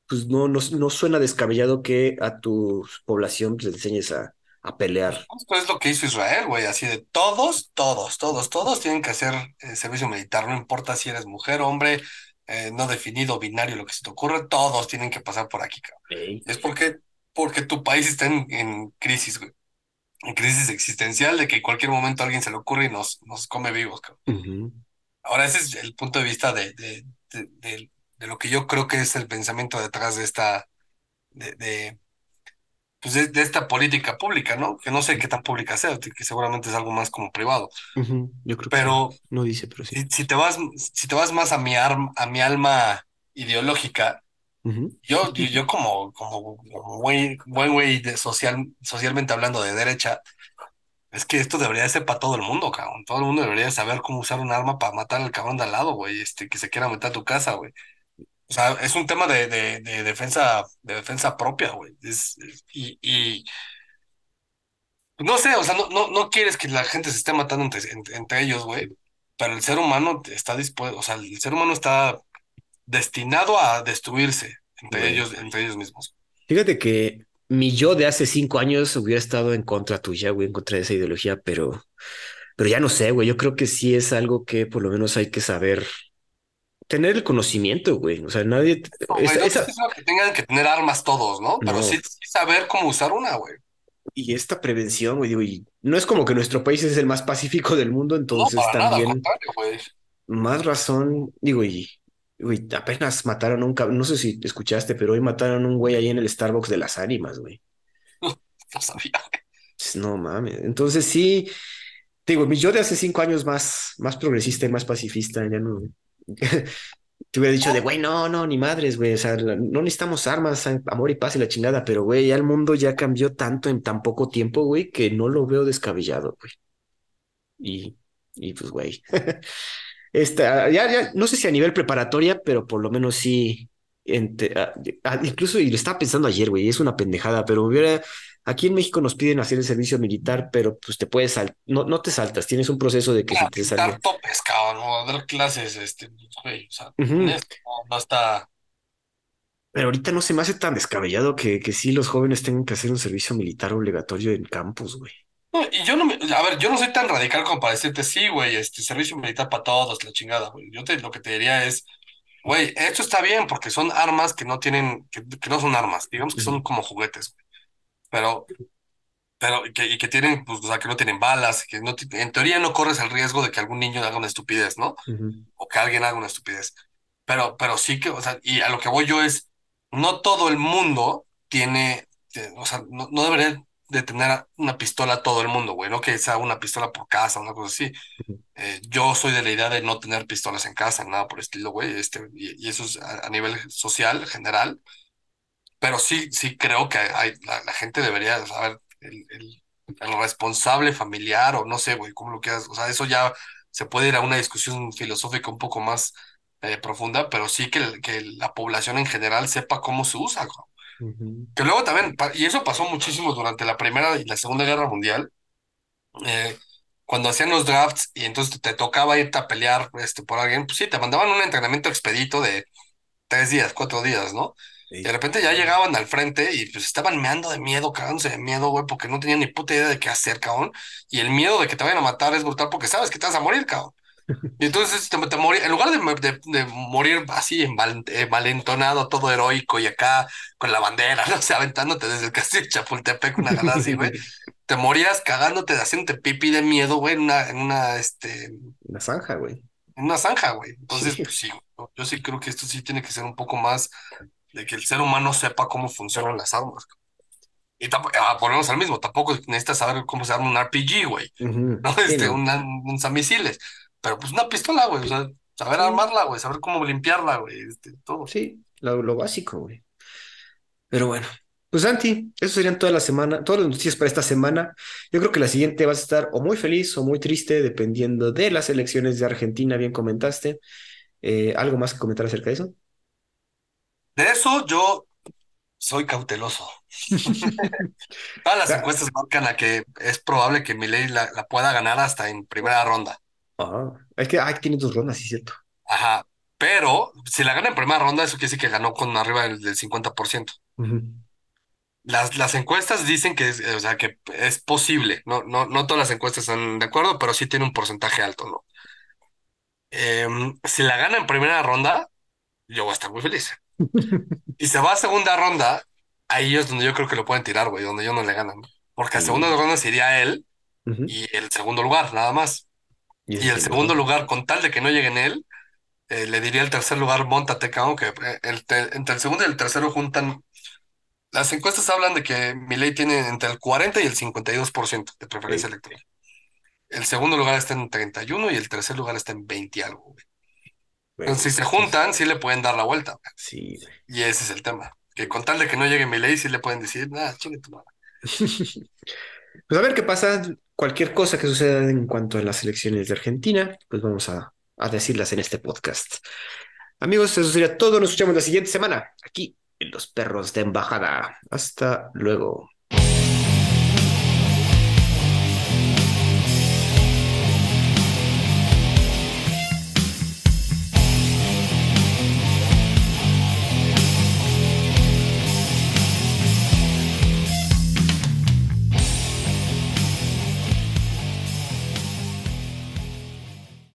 pues no, no, no suena descabellado que a tu población pues, le enseñes a, a pelear.
Esto es lo que hizo Israel, güey, así de todos, todos, todos, todos tienen que hacer eh, servicio militar, no importa si eres mujer, hombre, eh, no definido, binario, lo que se te ocurre, todos tienen que pasar por aquí, cabrón. Es porque, porque tu país está en, en crisis, güey, en crisis existencial de que en cualquier momento a alguien se le ocurre y nos, nos come vivos, cabrón. Ahora, ese es el punto de vista de, de, de, de- lo que yo creo que es el pensamiento detrás de esta, de, pues de, de esta política pública, ¿no? Que no sé qué tan pública sea, que seguramente es algo más como privado.
Yo creo que.
Pero
No dice, pero sí.
si, si te vas, si te vas más a mi, arm- a mi alma ideológica, yo, yo, yo como, como, como güey- buen güey de social, socialmente hablando de derecha, es que esto debería de ser para todo el mundo, cabrón. Todo el mundo debería de saber cómo usar un arma para matar al cabrón de al lado, güey, este, que se quiera meter a tu casa, güey. O sea, es un tema de, de, de defensa, de defensa propia, güey. Es, es- y, y no sé, o sea, no, no, no quieres que la gente se esté matando entre, entre, entre ellos, güey. Pero el ser humano está dispuesto, o sea, el ser humano está destinado a destruirse entre
güey.
ellos, entre ellos mismos.
Fíjate que mi yo de hace cinco años hubiera estado en contra tuya, güey, en contra de esa ideología, pero, pero ya no sé, güey. Yo creo que sí es algo que por lo menos hay que saber, tener el conocimiento, güey. O sea, nadie,
No, güey, que tengan que tener armas todos, ¿no? Pero
no.
sí, sí saber cómo usar una, güey.
Y esta prevención, güey, digo, y no es como que nuestro país es el más pacífico del mundo,
No,
entonces
para
también
güey.
más razón, digo, y, güey, apenas mataron a un cabrón, no sé si escuchaste, pero hoy mataron a un güey ahí en el Starbucks de las ánimas, güey. <laughs>
No sabía.
Pues, No mames. Entonces sí, digo, yo de hace cinco años más, más progresista y más pacifista, ya no. <laughs> Te hubiera dicho de, güey, no, no, ni madres, güey. O sea, no necesitamos armas, amor y paz y la chingada, pero, güey, ya el mundo ya cambió tanto en tan poco tiempo, güey, que no lo veo descabellado, güey. Y, y pues, güey. <laughs> Esta, ya, ya, no sé si a nivel preparatoria, pero por lo menos sí. ah, ah, incluso, y lo estaba pensando ayer, güey, es una pendejada, pero hubiera. Aquí en México nos piden hacer el servicio militar, pero pues te puedes sal, no, no te saltas, tienes un proceso de que si
Mira,
te
pintar
sale.
topes, cabrón, o dar clases, este, güey, o sea, esto no, está.
Pero ahorita no se me hace tan descabellado que, que sí los jóvenes tengan que hacer un servicio militar obligatorio en campus, güey.
No, y yo no me, a ver, yo no soy tan radical como para decirte, sí, güey, este servicio militar para todos, la chingada, güey. Yo te, lo que te diría es, güey, esto está bien porque son armas que no tienen, que, que no son armas, digamos que son como juguetes, güey. Pero, pero, y que, y que tienen, pues, o sea, que no tienen balas, que no, en teoría no corres el riesgo de que algún niño haga una estupidez, ¿no?
ujú,
O que alguien haga una estupidez. Pero, pero sí que, o sea, y a lo que voy yo es, no todo el mundo tiene, te- o sea, no, no debería, de tener una pistola a todo el mundo, güey, no que sea una pistola por casa, una cosa así. Eh, yo soy de la idea de no tener pistolas en casa, nada por el estilo, güey, este, y, y eso es a, a nivel social, general, pero sí, sí creo que hay, la, la gente debería saber el, el, el responsable familiar o no sé, güey, cómo lo quieras, o sea, eso ya se puede ir a una discusión filosófica un poco más eh, profunda, pero sí que, que la población en general sepa cómo se usa, güey.
ujú.
Que luego también, y eso pasó muchísimo durante la Primera y la Segunda Guerra Mundial, eh, cuando hacían los drafts y entonces te tocaba irte a pelear este, por alguien, pues sí, te mandaban un entrenamiento expedito de tres días, cuatro días, ¿no? De repente ya llegaban al frente y pues estaban meando de miedo, cagándose de miedo, güey, porque no tenían ni puta idea de qué hacer, cabrón. Y el miedo de que te vayan a matar es brutal porque sabes que te vas a morir, cabrón. <laughs> Y entonces te, te morí- en lugar de, de- de morir así enval- envalentonado, todo heroico y acá con la bandera, <laughs> no sé, aventándote desde el castillo de Chapultepec, una jalada así, güey, <laughs> te morías cagándote, haciéndote pipí de miedo, güey, en una, en una, este, en
La zanja, güey.
una zanja, güey. Entonces,
Sí.
pues sí, yo sí creo que esto sí tiene que ser un poco más de que el ser humano sepa cómo funcionan las armas. Y tampoco, ah, al mismo, tampoco necesitas saber cómo se arma un RPG, güey. ¿no?
Sí,
Este,
no.
una- un lanzamisiles. Pero pues una pistola, güey, o sea, saber armarla, güey, saber cómo limpiarla, güey, este, todo.
sí, lo, lo básico, güey. Pero bueno, pues Santi, eso serían toda la semana, todas las noticias para esta semana. Yo creo que la siguiente vas a estar o muy feliz o muy triste, dependiendo de las elecciones de Argentina, bien comentaste. Eh, ¿algo más que comentar acerca de eso?
De eso yo soy cauteloso. <laughs> Todas las
Ah,
encuestas marcan a que es probable que Milei la, la pueda ganar hasta en primera ronda.
ah, es que ah, tiene dos rondas, sí, cierto.
Ajá. Pero si la gana en primera ronda, eso quiere decir que ganó con arriba del, del 50%.
Ujú.
Las, las encuestas dicen que es, o sea, que es posible. No, no, no todas las encuestas están de acuerdo, pero sí tiene un porcentaje alto, ¿no? Em, si la gana en primera ronda, yo voy a estar muy feliz. Y se va a segunda ronda, ahí es donde yo creo que lo pueden tirar, güey, donde yo no le ganan. Porque a segunda
Sí.
ronda se iría él y el segundo lugar, nada más.
Y
el segundo lugar, con tal de que no llegue en él, eh, le diría el tercer lugar, montate, cabrón, que eh, el te- entre el segundo y el tercero juntan. Las encuestas hablan de que Milei tiene entre el 40 y el 52% de preferencia
Ey,
electoral. El segundo lugar está en 31 y el tercer lugar está en 20 y algo, güey. Si se juntan, sí le pueden dar la vuelta. güey.
sí, güey.
Y ese es el tema. Que con tal de que no llegue Milei, sí le pueden decir, nada, chingue tu madre. <laughs>
Pues a ver qué pasa. Cualquier cosa que suceda en cuanto a las elecciones de Argentina, pues vamos a, a decirlas en este podcast. Amigos, eso sería todo. Nos escuchamos la siguiente semana aquí en Los Perros de Embajada. Hasta luego.